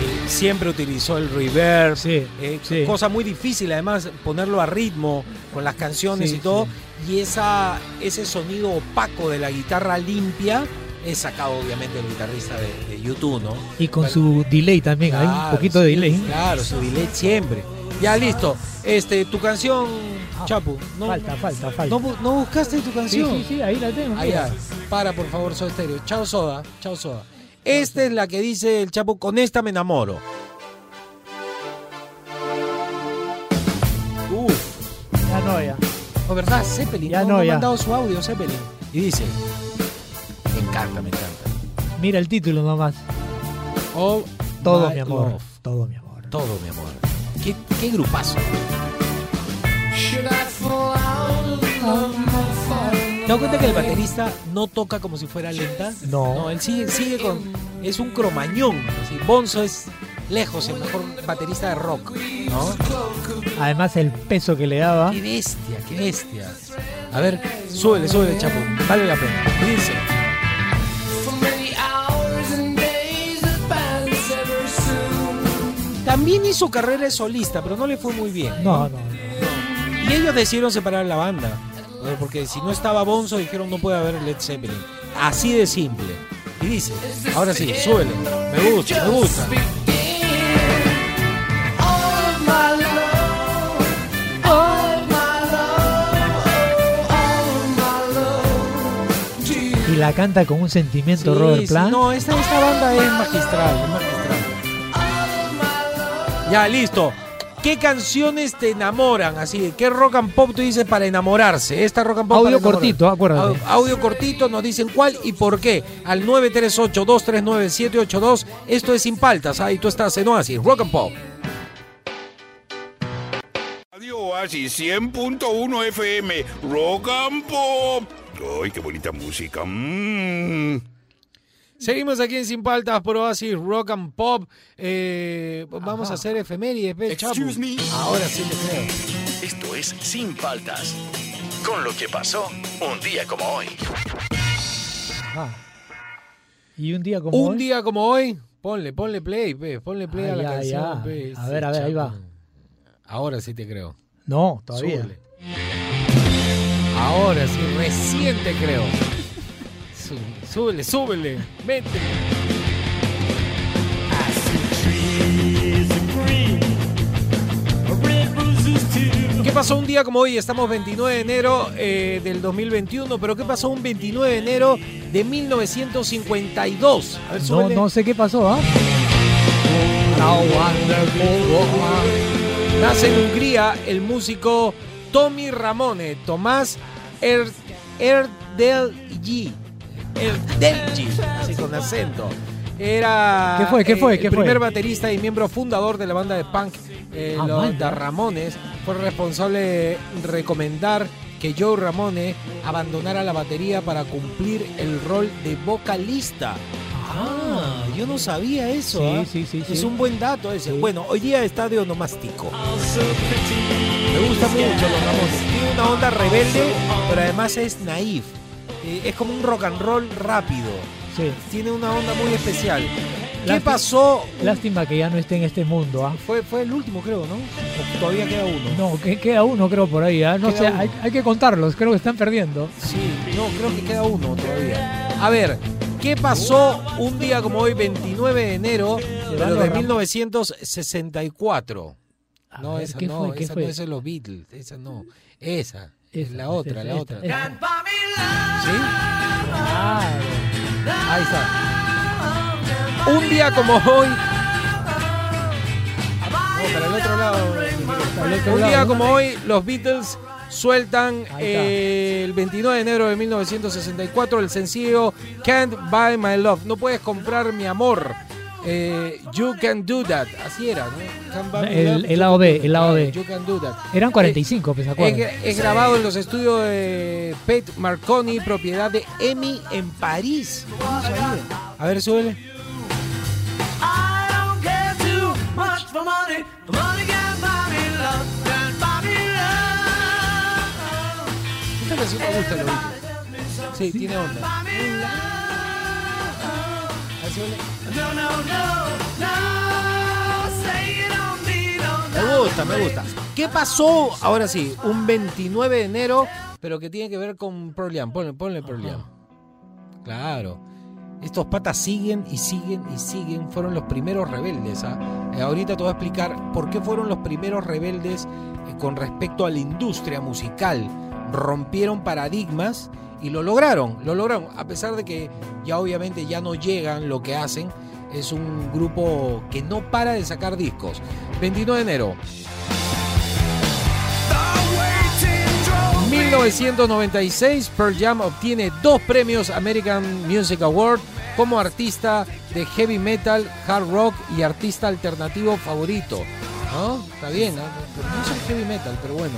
Eh, siempre utilizó el reverb, eh, sí. cosa muy difícil además ponerlo a ritmo con las canciones Sí, y todo. Y esa, ese sonido opaco de la guitarra limpia es sacado obviamente del guitarrista de, de YouTube, ¿no? Y con su delay también, hay un Claro, poquito de delay. Claro, su delay siempre. Ya listo. Este, tu canción, Chapu. No, falta, falta, falta. ¿No, no buscaste tu canción? Sí, sí, ahí la tengo. Ya. Para, por favor, Soda Stereo. Chao, Soda. Chao, Soda. Esta es la que dice el Chapo, con esta me enamoro. Uf. Ya no, ya. ¿O verdad? Zeppelin. Ya no, no, me ha ya. mandado su audio, Zeppelin. Y dice, me encanta, me encanta. Mira el título nomás. All Todo mi amor. Love. Todo mi amor. Todo, mi amor. ¿Qué, qué grupazo? ¿Te das cuenta que el baterista no toca como si fuera lenta? No. él sigue, sigue con. Es un cromañón. así. Bonzo es lejos el mejor baterista de rock. ¿no? Además el peso que le daba. Qué bestia, qué bestia. A ver, súbele, súbele, chapo. Vale la pena. Dice. También hizo carrera de solista, pero no le fue muy bien. No, no. Y ellos decidieron separar la banda. Porque si no estaba Bonzo, dijeron no puede haber Led Zeppelin. Así de simple. Y dice, ahora sí, súbele. Me gusta, me gusta. Y la canta con un sentimiento Sí, Robert sí, Plant. no, esta, esta banda es magistral, es magistral. Ya, listo. ¿Qué canciones te enamoran? Así, ¿qué rock and pop tú dices para enamorarse? Esta rock and pop Audio para cortito, acuérdate. Au- Audio cortito, nos dicen cuál y por qué. Al 938-239-782. Esto es Sin Paltas. Ahí tú estás en Oasis, rock and pop. Radio Oasis 100.1 FM, Rock and Pop. Ay, qué bonita música. Mm. Seguimos aquí en Sin Paltas por Oasis Rock and Pop. Eh, vamos a hacer efemérides, ve, Chapu. Excuse me. Ahora sí te creo. Esto es Sin Paltas. Con lo que pasó un día como hoy. Ajá. Y un día como Un hoy. día como hoy, ponle, ponle play, pe, ponle play Ah, a la ya, canción. ya. pe, A ver, a ver, ahí va. Ahora sí te creo. No, todavía. Súbele. Ahora sí, recién te creo. Sú- Súbele, súbele, métele. ¿Qué pasó un día como hoy? Estamos 29 de enero eh, del 2021, pero ¿qué pasó un 29 de enero de 1952? A ver, No, sé qué pasó, ¿ah? Nace en Hungría el músico Tommy Ramone, Tomás er Erdelji. Erdelji. Así con acento. Era ¿Qué fue? ¿Qué eh, fue? el ¿Qué fue? primer baterista y miembro fundador de la banda de punk eh, Ah, los Ramones. Fue responsable de recomendar que Joe Ramone abandonara la batería para cumplir el rol de vocalista. Ah, yo no sabía eso. Sí, ¿ah? sí, sí, Es un buen dato ese. Bueno, hoy día está de onomástico. Me gusta mucho los Ramones. Tiene una onda rebelde, pero además es naif. Eh, es como un rock and roll rápido. Sí. Tiene una onda muy especial. ¿Qué Lástima- pasó? Lástima que ya no esté en este mundo, ¿ah? Fue, fue el último, creo, ¿no? O todavía queda uno. No, que queda uno creo por ahí, ¿ah? No Queda sé, hay, hay que contarlos, creo que están perdiendo. Sí, no, creo que queda uno todavía. A ver, ¿qué pasó un día como hoy, 29 de enero, pero de Ram- 1964? No, ver, esa ¿qué no, fue? ¿Qué esa fue? no, esa es los Beatles, esa no. Esa, es la otra, la esta, otra. esta. ¿Sí? Ahí está. Un día como hoy. Vamos para el otro lado. Para el otro Un lado, día ¿no? como hoy, los Beatles sueltan eh, el 29 de enero de 1964 el sencillo Can't Buy My Love. No puedes comprar mi amor. Eh, you can do that. Así era, ¿no? El- el you lado can B, do that. el lado B. You can do that. Eran 45, pues, ¿se Es, es grabado en los estudios de Pete Marconi, propiedad de EMI en París. A ver, súbele. Esta canción me gusta, lo. Sí, tiene onda. Me gusta, me gusta. ¿Qué pasó? Ahora sí, un 29 de enero, pero que tiene que ver con Pearl Jam. Ponle, ponle Pearl Jam. Claro. Estos patas siguen y siguen y siguen. Fueron los primeros rebeldes. ¿ah? Eh, ahorita te voy a explicar por qué fueron los primeros rebeldes eh, con respecto a la industria musical. Rompieron paradigmas y lo lograron. Lo lograron. A pesar de que ya obviamente ya no llegan lo que hacen. Es un grupo que no para de sacar discos. 29 de enero. 1996, Pearl Jam obtiene dos premios American Music Award como artista de heavy metal, hard rock y artista alternativo favorito. ¿No? Está bien, ¿no? No son heavy metal, pero bueno.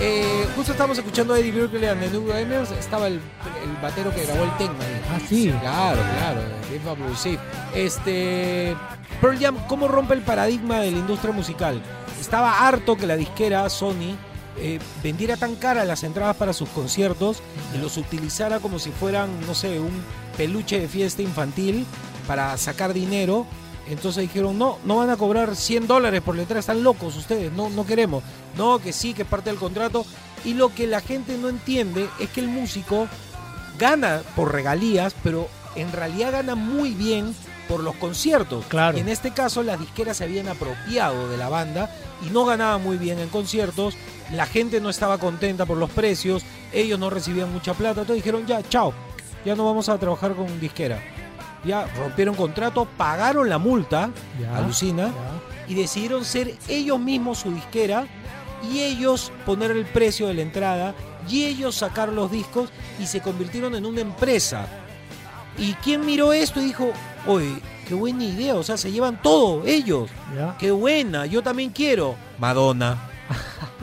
Eh, justo estamos escuchando a Eddie Berkeley and the New Gamers. Estaba el, el batero que grabó el tema. ahí. Ah, sí. Claro, claro. Dave sí. Este. Pearl Jam, ¿cómo rompe el paradigma de la industria musical? Estaba harto que la disquera Sony eh, vendiera tan cara las entradas para sus conciertos y los utilizara como si fueran, no sé, un peluche de fiesta infantil para sacar dinero. Entonces dijeron, no, no van a cobrar 100 dólares por letra, están locos ustedes, no, no queremos. No, que sí, que es parte del contrato. Y lo que la gente no entiende es que el músico gana por regalías, pero en realidad gana muy bien por los conciertos. Claro. Y en este caso las disqueras se habían apropiado de la banda y no ganaban muy bien en conciertos. La gente no estaba contenta por los precios, ellos no recibían mucha plata, entonces dijeron ya, chao, ya no vamos a trabajar con disquera. Ya rompieron contrato, pagaron la multa, Ya, alucina, y decidieron ser ellos mismos su disquera y ellos poner el precio de la entrada y ellos sacar los discos y se convirtieron en una empresa. ¿Y quién miró esto y dijo, oye, qué buena idea, o sea, se llevan todo ellos? Ya. Qué buena, yo también quiero. Madonna.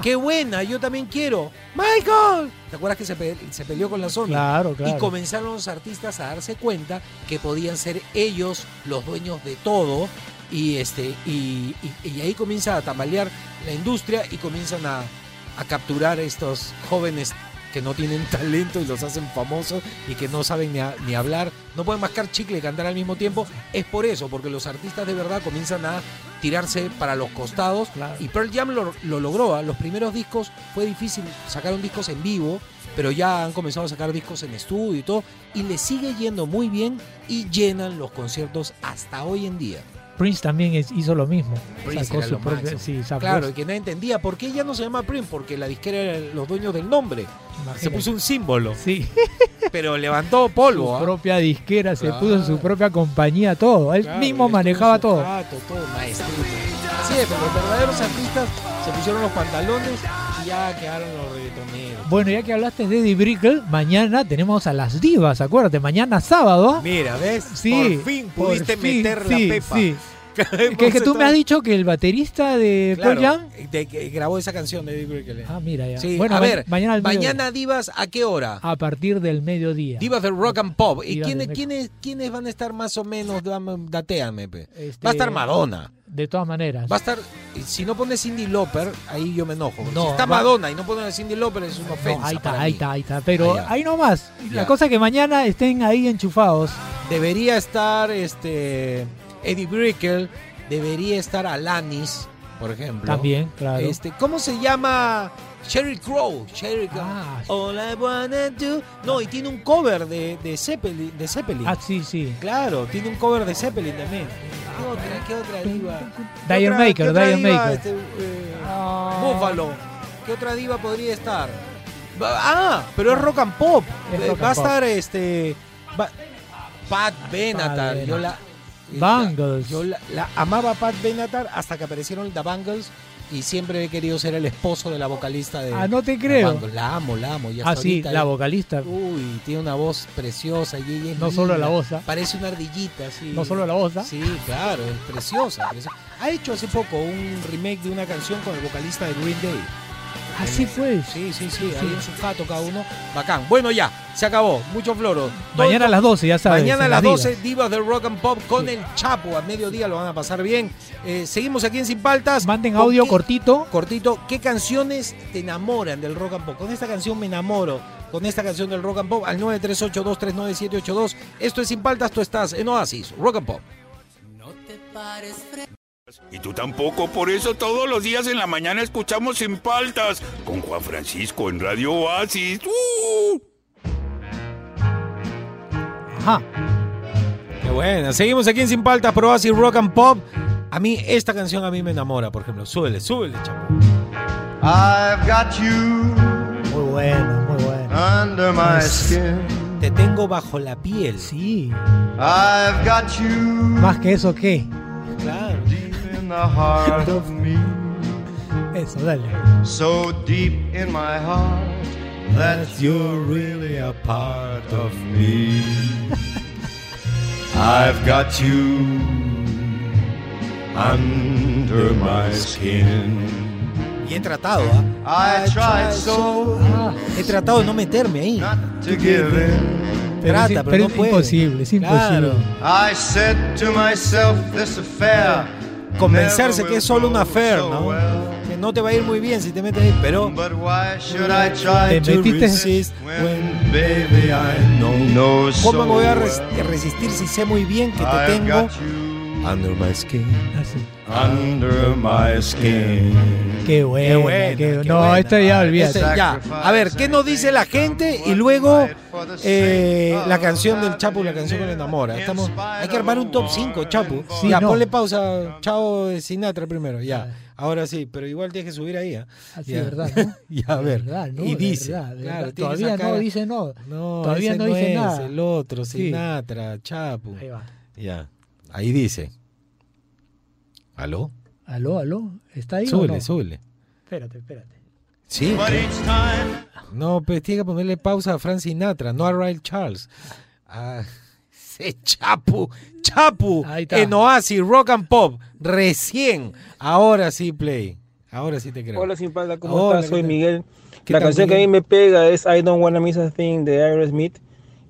Qué buena, yo también quiero. Michael. ¿Te acuerdas que se, pe- se peleó con la Sony? Claro, Y claro. comenzaron los artistas a darse cuenta que podían ser ellos los dueños de todo. Y, este, y, y- y ahí comienza a tambalear la industria y comienzan a, a capturar estos jóvenes que no tienen <laughs> talento y los hacen famosos y que no saben ni, a- ni hablar, no pueden mascar chicle y cantar al mismo tiempo. Es por eso, porque los artistas de verdad comienzan a tirarse para los costados. Y Pearl Jam lo, lo logró. ¿ah? Los primeros discos fue difícil, sacaron discos en vivo, pero ya han comenzado a sacar discos en estudio y todo. Y les sigue yendo muy bien y llenan los conciertos hasta hoy en día. Prince también es- hizo lo mismo. Prince Sacó su máximo. sí, sacó Claro, y que nadie entendía por qué ya no se llama Prince, porque la disquera era los dueños del nombre. Se puso un símbolo. Sí. <laughs> Pero levantó polvo. su ¿ah? propia disquera, se puso su propia compañía, todo. Él Claro, mismo él manejaba todo. rato, todo. Así es, pero los verdaderos artistas se pusieron los pantalones ya quedaron los reggaetoneros. Bueno, ya que hablaste de Eddie Brickell, mañana tenemos a las divas, acuérdate, mañana sábado. Mira, ¿ves? Sí, Por fin por pudiste fin, meter la sí, pepa. sí. Que, que tú me has dicho que el baterista de Claro, Pearl Jam. de que grabó esa canción de Eddie Brickell. Ah, mira ya. Sí, Bueno, a ver, mañana mañana divas, ¿a qué hora? A partir del mediodía. Divas del Rock and Pop. ¿Y quiénes, quiénes, quiénes van a estar más o menos? Pe. Este, Va a estar Madonna. De todas maneras. Va a estar. Si no pones Cindy Lauper, ahí yo me enojo. No, si está va- Madonna y no pones a Cindy Lauper, es una ofensa. No, ahí está, ahí está, ahí está. Pero ya. ahí nomás. La Ya. cosa es que mañana estén ahí enchufados. Debería estar este Eddie Brickell, debería estar Alanis, por ejemplo. También, claro. Este, ¿Cómo se llama? Sheryl Crow. Sheryl Crow. Ah, All I wanna do. No, y tiene un cover de, de Zeppelin. De Zeppelin. Ah, sí, sí. Claro, tiene un cover de Zeppelin también. ¿Qué otra? ¿Qué otra diva? ¿Qué otra- Maker, diva, Maker. este, eh, Buffalo. ¿Qué otra diva podría estar? Ah, pero es rock and pop. Eh, rock Va a pop. estar este. va- Pat Benatar. Pat Yo la. Bangles. Yo la, la amaba Pat Benatar hasta que aparecieron The Bangles y siempre he querido ser el esposo de la vocalista de Ah, no te creo. La amo, la amo. y Ah, hasta sí, ahorita la es- vocalista. Uy, tiene una voz preciosa y ella es No solo linda. la voz, ¿ah? Parece una ardillita, sí. No solo la voz, ¿ah? Sí, claro, es preciosa, preciosa. Ha hecho hace poco un remake de una canción con el vocalista de Green Day. Así fue. Sí, sí, sí, ahí en su jato cada uno. Bacán. Bueno, ya, se acabó. Mucho floro. Todo Mañana a las 12, ya sabes. Mañana a las Divas. 12, Divas del Rock and Pop con el Chapo. A mediodía lo van a pasar bien. Eh, seguimos aquí en Sin Paltas. Manden ¿Con audio qué- cortito. Cortito. ¿Qué canciones te enamoran del Rock and Pop? Con esta canción me enamoro. Con esta canción del Rock and Pop al 938239782. Esto es Sin Paltas, tú estás en Oasis. Rock and Pop. Y tú tampoco, por eso todos los días en la mañana escuchamos Sin Paltas con Juan Francisco en Radio Oasis. ¡Uh! Ajá. Qué buena. Seguimos aquí en Sin Paltas, Pro Oasis Rock and Pop. A mí, esta canción a mí me enamora, por ejemplo. Súbele, súbele, Chapo. I've got you Muy bueno, muy bueno. under my skin. Te tengo bajo la piel. Sí. I've got you Más que eso, ¿qué? Claro. The heart of me. Eso, dale. So deep in my heart that you're really a part of me. I've got you under my skin. Y he tratado, ¿ah? I tried so He tratado de no meterme ahí. to give in. Pero, Trata, pero pero no es puede. imposible, es imposible. Claro. I said to myself, this affair. Convencerse que es solo una affair, ¿no? Que no te va a ir muy bien si te metes ahí, pero. But why should I try Te to metiste- ¿Cómo me voy a resistir si sé muy bien que te tengo under my skin? Under my skin. Qué bueno. buena, qué- qué no, buena. esto ya olvídate. Este, ya. A ver, ¿qué nos dice la gente? Y luego eh, la canción del Chapo, la canción que le enamora. Estamos, hay que armar un top 5, Chapo. Sí, ya, no. ponle pausa. Chao de Sinatra primero, ya. Ahora sí, pero igual tienes que subir ahí. ¿ah? Así, Ya. ¿verdad? ¿no? <laughs> Ya, a ver. Verdad, ¿no? y dice. verdad, claro, Todavía no dice no. No, Todavía no dice es, nada. El otro, Sí. Sinatra, Chapo. Ahí va. Ya. Ahí dice. ¿Aló? ¿Aló, aló? ¿Está ahí o Súbele, no? súbele. Espérate, espérate. Sí. No, pues tiene que ponerle pausa a Frank Sinatra, no a Ray Charles. Ah, <laughs> ese Chapu, Chapu, Ahí está. en Oasis, Rock and Pop, recién. Ahora sí, Play. Ahora sí te creo. Hola, sin palda, ¿cómo Hola, estás? ¿qué Soy? Miguel. ¿Qué La canción que a mí me pega es I Don't Wanna Miss a Thing de Aerosmith.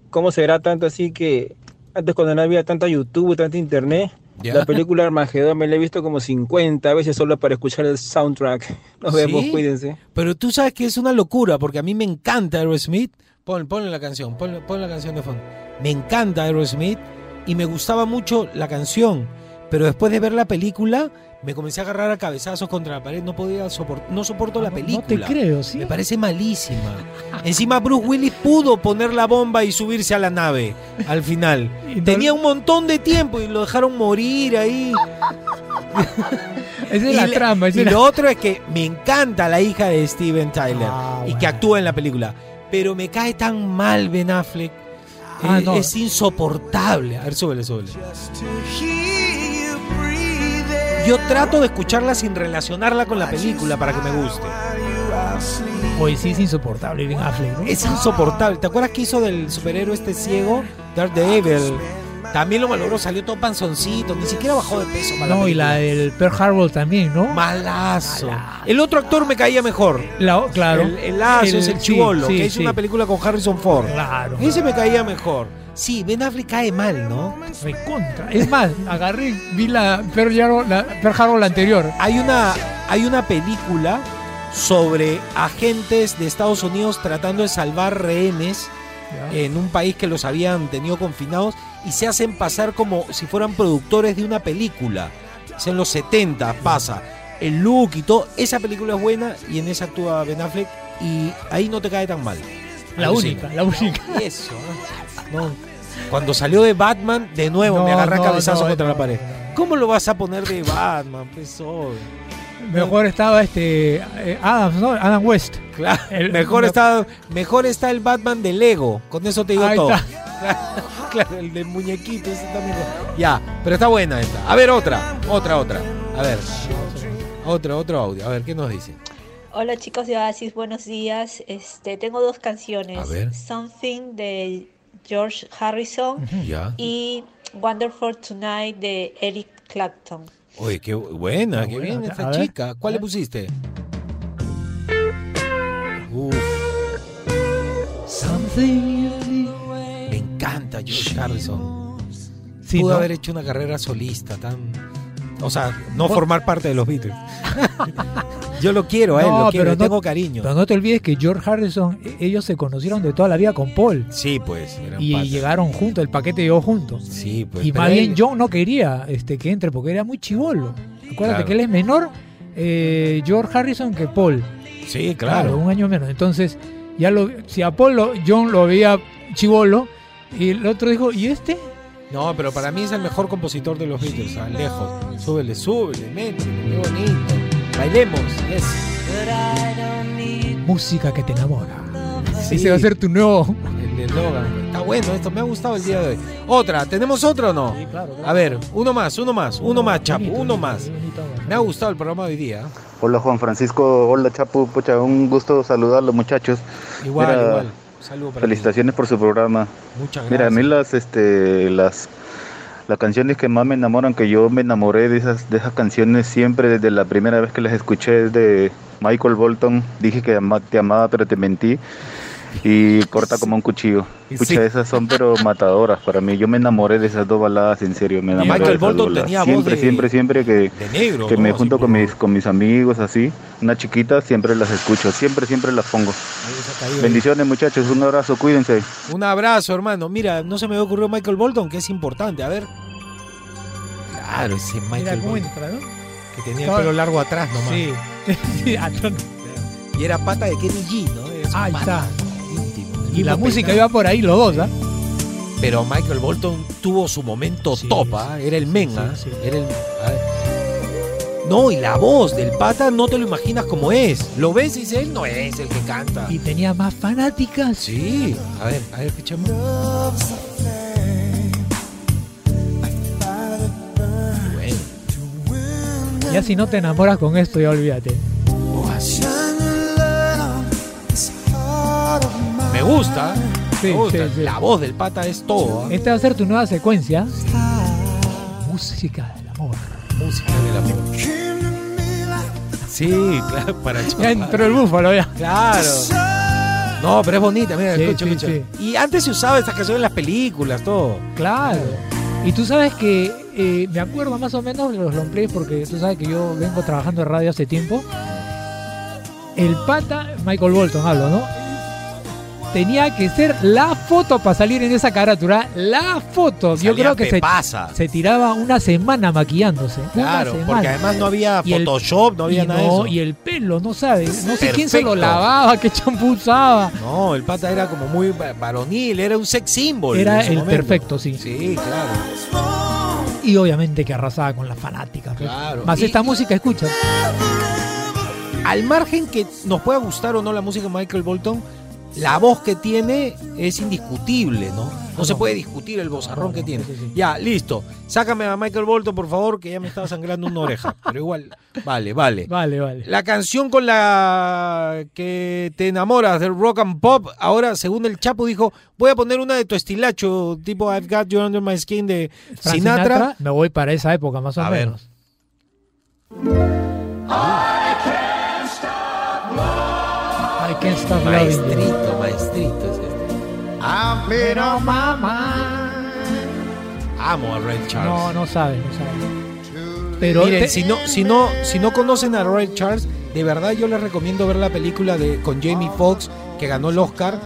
¿Cómo será tanto así que antes cuando no había tanto YouTube, tanto internet, Ya. la película Armagedón me la he visto como 50 veces solo para escuchar el soundtrack. <laughs> Nos vemos, cuídense. Pero tú sabes que es una locura, porque a mí me encanta Aerosmith. Pon, ponle la canción, ponle, pon la canción de fondo. Me encanta Aerosmith y me gustaba mucho la canción. Pero después de ver la película, me comencé a agarrar a cabezazos contra la pared. No podía soportar, no soporto la No te película. creo, ¿sí? Me parece malísima. Encima Bruce Willis pudo poner la bomba y subirse a la nave al final. <laughs> No- Tenía un montón de tiempo y lo dejaron morir ahí. <laughs> Esa es y la le- trama. esa y la- lo otro es que me encanta la hija de Steven Tyler Ah, y que actúa en la película. Pero me cae tan mal Ben Affleck. Ah, Eh, no. Es insoportable. A ver, súbele, súbele. Yo trato de escucharla sin relacionarla con la película para que me guste. Hoy sí es insoportable Ben Affleck, ¿no? Es insoportable. ¿Te acuerdas que hizo del superhéroe este ciego? Daredevil. También lo malogró, salió todo panzoncito, ni siquiera bajó de peso. mala No, y la del Pearl Harbor también, ¿no? Malazo. El otro actor me caía mejor. La- claro. El, el lazo, es el sí, chivolo, sí, que hizo sí. una película con Harrison Ford. Claro. Ese me caía mejor. Sí, Ben Affleck cae mal, ¿no? Recontra. Es más, agarré, vi la Pearl Harbor, la, Pearl Harbor la anterior. Hay una, hay una película sobre agentes de Estados Unidos tratando de salvar rehenes en un país que los habían tenido confinados y se hacen pasar como si fueran productores de una película. Es en los 70 pasa. El look y todo. Esa película es buena y en esa actúa Ben Affleck y ahí no te cae tan mal. La única, la única. Y eso, ¿no? Cuando salió de Batman, de nuevo me agarra no, cabezazo no, contra no, la pared. ¿Cómo lo vas a poner de Batman? Pues, oh. Mejor estaba este eh, Adams, ¿no? Adam West. Claro, <laughs> El- mejor, está, mejor está el Batman de Lego. Con eso te digo Ahí todo. está. <laughs> Claro, el de muñequito ese también. Ya, pero está buena esta. A ver, otra, otra, otra. A ver. Otro, otro audio. A ver, ¿qué nos dice? Hola chicos de Oasis, buenos días. Este, tengo dos canciones. A ver. Something de George Harrison ya. y Wonderful Tonight de Eric Clapton. Oye, qué buena, qué buena, bien esta ver. chica. ¿Cuál le pusiste? Uf, me encanta George Harrison. Sí, Pudo ¿no? haber hecho una carrera solista tan. O sea, no formar parte de los Beatles. <laughs> Yo lo quiero a él, lo quiero, le no- tengo cariño. Pero no te olvides que George Harrison, e- ellos se conocieron de toda la vida con Paul. Sí, pues. eran Y patas. llegaron juntos, el paquete llegó juntos. Sí, pues. y pero más bien él- John no quería este, que entre porque era muy chivolo. Acuérdate Claro. que él es menor, eh, George Harrison, que Paul. Sí, claro. un año menos. Entonces, ya lo, si a Paul lo- John lo veía chivolo, y el otro dijo, ¿y este? No, pero para mí es el mejor compositor de los Beatles, a lejos. Súbele, súbele, métele, qué bonito. Bailemos, es. Música que te enamora. Sí. Ese va a ser tu nuevo. El de Logan. Está bueno esto, me ha gustado el día de hoy. Otra, ¿tenemos otro o no? A ver, uno más, uno más, uno más, Chapo, uno más. Me ha gustado el programa de hoy día. Hola Juan Francisco, hola Chapu, pucha, un gusto saludarlos muchachos. Igual, Mira, igual. Saludo para ti. Felicitaciones por su programa. Muchas Mira, a mí gracias. las, este, las, las canciones que más me enamoran, que yo me enamoré de esas, de esas canciones siempre desde la primera vez que las escuché es de Michael Bolton. Dije que te amaba pero te mentí. Y corta como un cuchillo. Pucha, Sí. esas son pero matadoras para mí. Yo me enamoré de esas dos baladas, en serio. Me enamoré Michael de esas Bolton baladas. tenía voz siempre, de- siempre, siempre que, negro, que ¿no? me Así junto con mis, con mis amigos así, una chiquita, siempre las escucho. Siempre, siempre las pongo. caído. Bendiciones muchachos, un abrazo, cuídense. Un abrazo, hermano. Mira, no se me ocurrido Michael Bolton, que es importante. A ver. Claro, ese Mira Michael cómo Bolton. entra, ¿no? Que tenía el pelo largo atrás nomás. Sí. <laughs> Sí, atrás. Y era pata de Kenny G, ¿no? Ahí pata está. Y la música iba por ahí, los dos, ¿ah? Pero Michael Bolton tuvo su momento top, ¿ah? Era el men, ¿ah? Era el- a ver. No, y la voz del pata no te lo imaginas como es. Lo ves y dices, él no es el que canta. Y tenía más fanáticas. Sí. A ver, a ver, escuchemos. Bueno. Ya si no te enamoras con esto, ya olvídate. Gusta. Sí, me gusta. sí, sí. La voz del pata es todo. ¿ah? Esta va a ser tu nueva secuencia. Música del amor. Música del amor. Sí, claro, para Ya chapar. entró el búfalo ya. Claro. No, pero es bonita, mira, escucha, escucha. Y antes se usaba esta canción en las películas, todo. Claro. Y tú sabes que eh, me acuerdo más o menos de los long plays porque tú sabes que yo vengo trabajando en radio hace tiempo. El pata, Michael Bolton hablo, ¿no? Tenía que ser la foto para salir en esa carátula. La foto. Yo Salía creo que se, pepaza. se tiraba una semana maquillándose. Claro, semana. porque además no había el- Photoshop, no había nada de no, eso. Y el pelo, no sabes. No sé quién se lo lavaba, qué champú usaba. No, el pata era como muy va- varonil, era un sex symbol. Era el momento. perfecto, sí. Sí, claro. Y obviamente que arrasaba con las fanáticas. pues. Claro. Más Y- esta música, escucha. Al margen que nos pueda gustar o no la música de Michael Bolton, la voz que tiene es indiscutible, ¿no? No se puede discutir el vozarrón que tiene. Ya, listo. Sácame a Michael Bolton, por favor, que ya me estaba sangrando una oreja. <laughs> Pero igual, vale, vale. Vale, vale. La canción con la que te enamoras del rock and pop, ahora, según el Chapo, dijo, voy a poner una de tu estilacho, tipo I've Got You Under My Skin de Frank Sinatra. Me voy para esa época, más o A menos. I can't stop loving. Maestrito, maestrito es este. I've made up my mind. Amo a Ray Charles. No, no sabe, no sabe. Pero Miren, te- si no, si no, si no conocen a Ray Charles, de verdad yo les recomiendo ver la película de con Jamie Foxx que ganó el Oscar.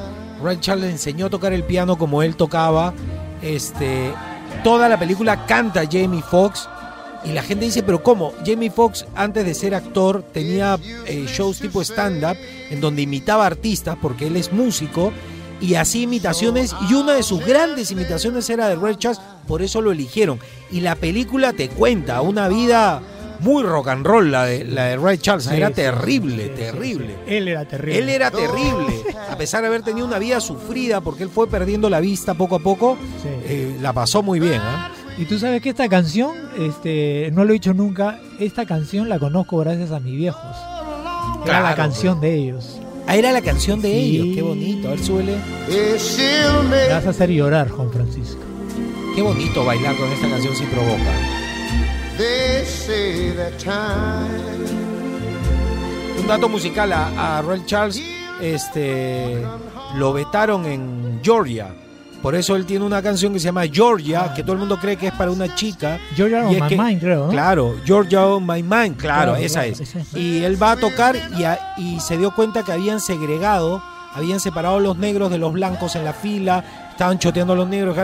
Ray Charles le enseñó a tocar el piano como él tocaba. Este, toda la película canta Jamie Foxx y la gente dice, pero ¿cómo? Jamie Foxx antes de ser actor tenía eh, shows tipo stand-up en donde imitaba artistas porque él es músico y hacía imitaciones y una de sus grandes imitaciones era de Ray Charles, por eso lo eligieron. Y la película te cuenta una vida muy rock and roll, la de, la de Ray Charles, Sí, era terrible, sí, sí, terrible. Él era terrible. Él era terrible, a pesar de haber tenido una vida sufrida porque él fue perdiendo la vista poco a poco, eh, la pasó muy bien. ¿ah? Y tú sabes que esta canción, este, no lo he dicho nunca, esta canción la conozco gracias a mis viejos. Era Claro, la canción de ellos. Ah, era la canción de Sí. ellos, qué bonito, a ver, súbele. Me vas a hacer llorar, Juan Francisco. Qué bonito bailar con esta canción si provoca. Un dato musical a, a Ray Charles, este, lo vetaron en Georgia. Por eso él tiene una canción que se llama Georgia, que todo el mundo cree que es para una chica. Georgia on My que- Mind, creo, ¿no? Claro, Georgia on My Mind, claro, Claro, esa claro, es. esa. Y él va a tocar y, a- y se dio cuenta que habían segregado, habían separado a los negros de los blancos en la fila, estaban choteando a los negros.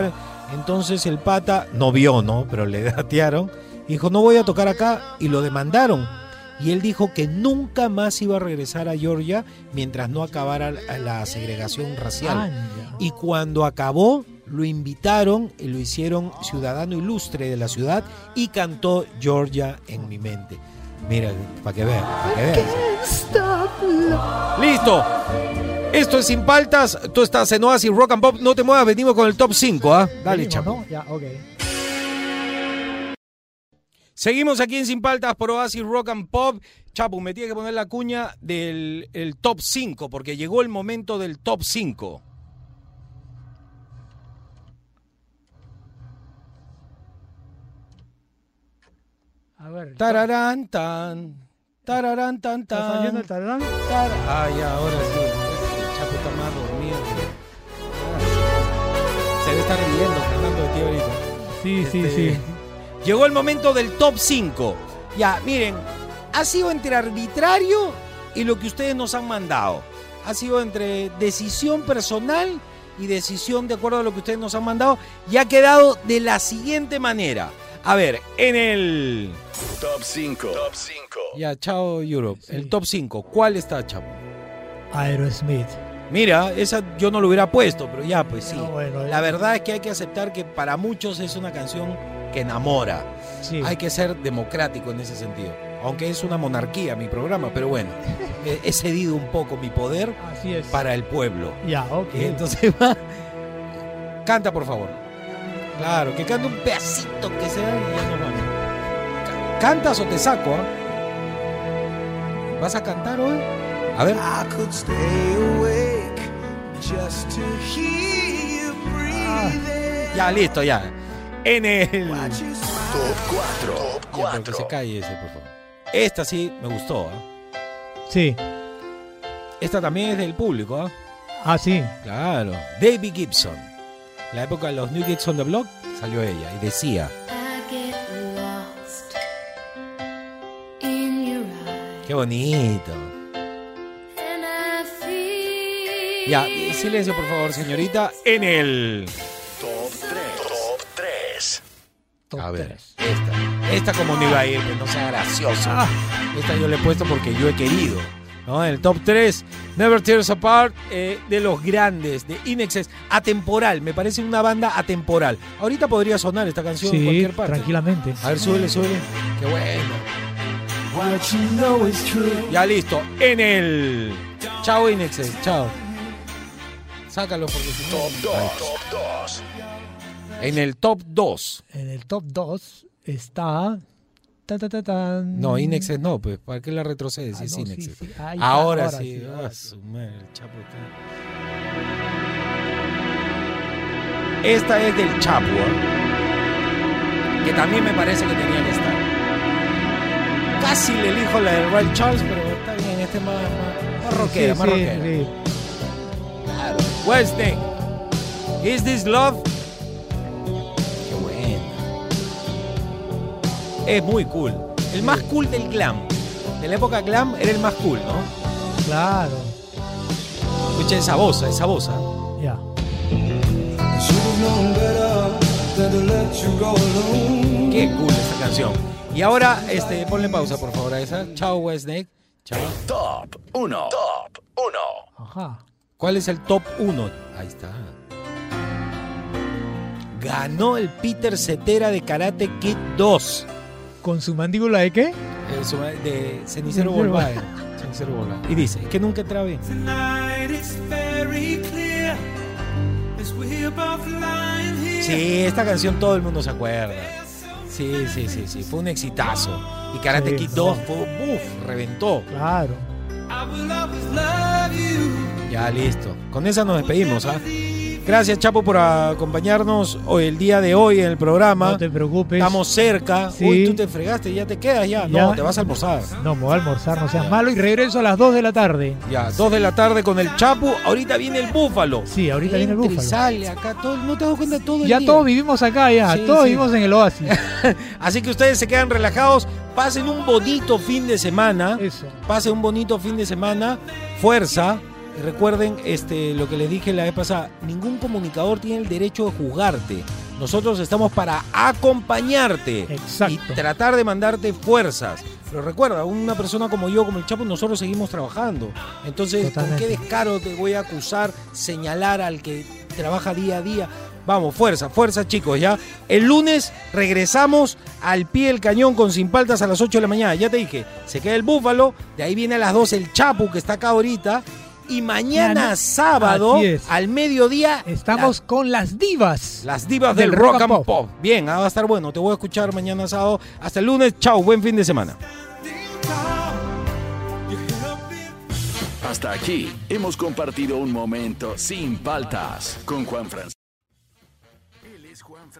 Entonces el pata no vio, ¿no? Pero le <laughs> datearon. y Dijo, no voy a tocar acá y lo demandaron. Y él dijo que nunca más iba a regresar a Georgia mientras no acabara la- segregación racial. Anda. Y cuando acabó, lo invitaron y lo hicieron ciudadano ilustre de la ciudad y cantó Georgia en mi mente. Mira, para que vean, para que vean. Listo. Esto es Sin Paltas. Tú estás en Oasis Rock and Pop. No te muevas, venimos con el top 5. ¿ah? Dale, chapo. ¿no? Ya, ok. Seguimos aquí en Sin Paltas por Oasis Rock and Pop. Chapu, me tiene que poner la cuña del el top 5 porque llegó el momento del top 5. A ver. Tararán, tan. Tararán, tan, ¿Está tan. saliendo el tararán? Tar- Ah, ya, ahora sí. El Chapo está más dormido. Ah, Se debe estar riendo, Fernando, de ti ahorita. Sí, sí, Este, sí. Llegó el momento del top 5. Ya, miren, ha sido entre arbitrario y lo que ustedes nos han mandado. Ha sido entre decisión personal y decisión de acuerdo a lo que ustedes nos han mandado. Y ha quedado de la siguiente manera. A ver, en el... Top 5. Top 5. Ya, chao Europe. El top 5. ¿Cuál está, Chapo? Aerosmith. Mira, esa yo no lo hubiera puesto, pero ya, pues sí. No, bueno, La verdad es que hay que aceptar que para muchos es una canción que enamora. Sí. Hay que ser democrático en ese sentido. Aunque es una monarquía mi programa, pero bueno, <laughs> he, cedido un poco mi poder Así es. para el pueblo. Ya, ok. Entonces va. Canta, por favor. Claro, que cante un pedacito que sea. Ca- ¿Cantas o te saco? ah? ¿Vas a cantar hoy? A ver. I could stay awake just to hear you breathing. Ya, listo, ya. En el. Top 4. Top Ya, pero que se calle ese, por favor. Esta sí me gustó. ¿ah? Sí. Esta también es del público. ¿ah? Ah, sí. Claro. David Gibson. La época de los New Kids on the Block salió ella y decía. I get lost in your eyes, Qué bonito. Ya, silencio por favor, señorita. En el. A ver, esta. Esta como no iba a ir, que no sea gracioso. Esta yo le he puesto porque yo he querido. ¿no? En el top 3, Never Tears Apart, eh, de los grandes, de Inexes, atemporal. Me parece una banda atemporal. Ahorita podría sonar esta canción en cualquier parte. tranquilamente. A ver, súbele, súbele. Qué bueno. Ya listo. En el. Chao, Inexes. Chao. sácalo porque si no- Top 2. Top 2. En el top 2. En el top 2 está. ta, ta, ta. No, Inexes no, pues. ¿Para qué la retrocedes si Ah, es no, sí, Inexes? sí. Ahí está, Ahora, ahora sí. ah, ahora madre, el Chapo está- Esta es del Chapo, ¿eh? que también me parece que tenía que estar. Casi le elijo la de Ray Charles, pero está bien, este es más, más, más rockera, más rockera. Claro. Is this love? Es muy cool. El más cool del glam. De la época glam era el más cool, ¿no? Claro. Escucha esa voz, esa voz. ¿ah? Ya. Qué cool esa canción. Y ahora, este, ponle pausa, por favor, a esa. Chao, Wednesday. Chao. Top 1. Top 1. Ajá. ¿Cuál es el top 1? Ahí está. Ganó el Peter Cetera de Karate Kid 2. ¿Con su mandíbula de qué? Eh, su- de Cenicero Volkswagen. Cenicero Volkswagen. Y dice, es que nunca entra bien. Sí, esta canción todo el mundo se acuerda. Sí, sí, sí, sí. Fue un exitazo. Y Karate Sí, Kid no. 2 fue, uf, reventó. Claro. I will always love you. Ya, listo. Con esa nos despedimos, ¿ah? Gracias, Chapo, por acompañarnos hoy, el día de hoy en el programa. No te preocupes. Estamos cerca. Sí. Uy, tú te fregaste, ya te quedas ya. Ya. No, te vas a almorzar. No, me voy a almorzar, no seas malo. Y regreso a las 2 de la tarde. Ya, dos de la tarde con el Chapo. Ahorita viene el búfalo. Sí, ahorita viene el Entra y búfalo. sale acá. Todo, ¿No te das cuenta todo el Ya día? todos vivimos acá, ya. Sí, todos sí. vivimos en el oasis. <laughs> Así que ustedes se quedan relajados, pasen un bonito fin de semana. Eso. Pasen un bonito fin de semana. Fuerza. Recuerden este, lo que les dije la vez pasada, ningún comunicador tiene el derecho de juzgarte. Nosotros estamos para acompañarte Exacto. y tratar de mandarte fuerzas. Pero recuerda, una persona como yo, como el Chapo, nosotros seguimos trabajando. Entonces, ¿con qué descaro te voy a acusar, señalar al que trabaja día a día? Vamos, fuerza, fuerza chicos, ya. El lunes regresamos al pie del cañón con Sin Paltas a las 8 de la mañana. Ya te dije, se queda el Búfalo, de ahí viene a las 12 el Chapu que está acá ahorita. Y mañana Mañana- sábado, Así es. al mediodía, Estamos con las divas. las divas del, rock, and pop. Bien, ah, va a estar bueno. Te voy a escuchar mañana sábado. Hasta el lunes. Chao, buen fin de semana. Hasta aquí hemos compartido un momento sin paltas con Juan Francisco.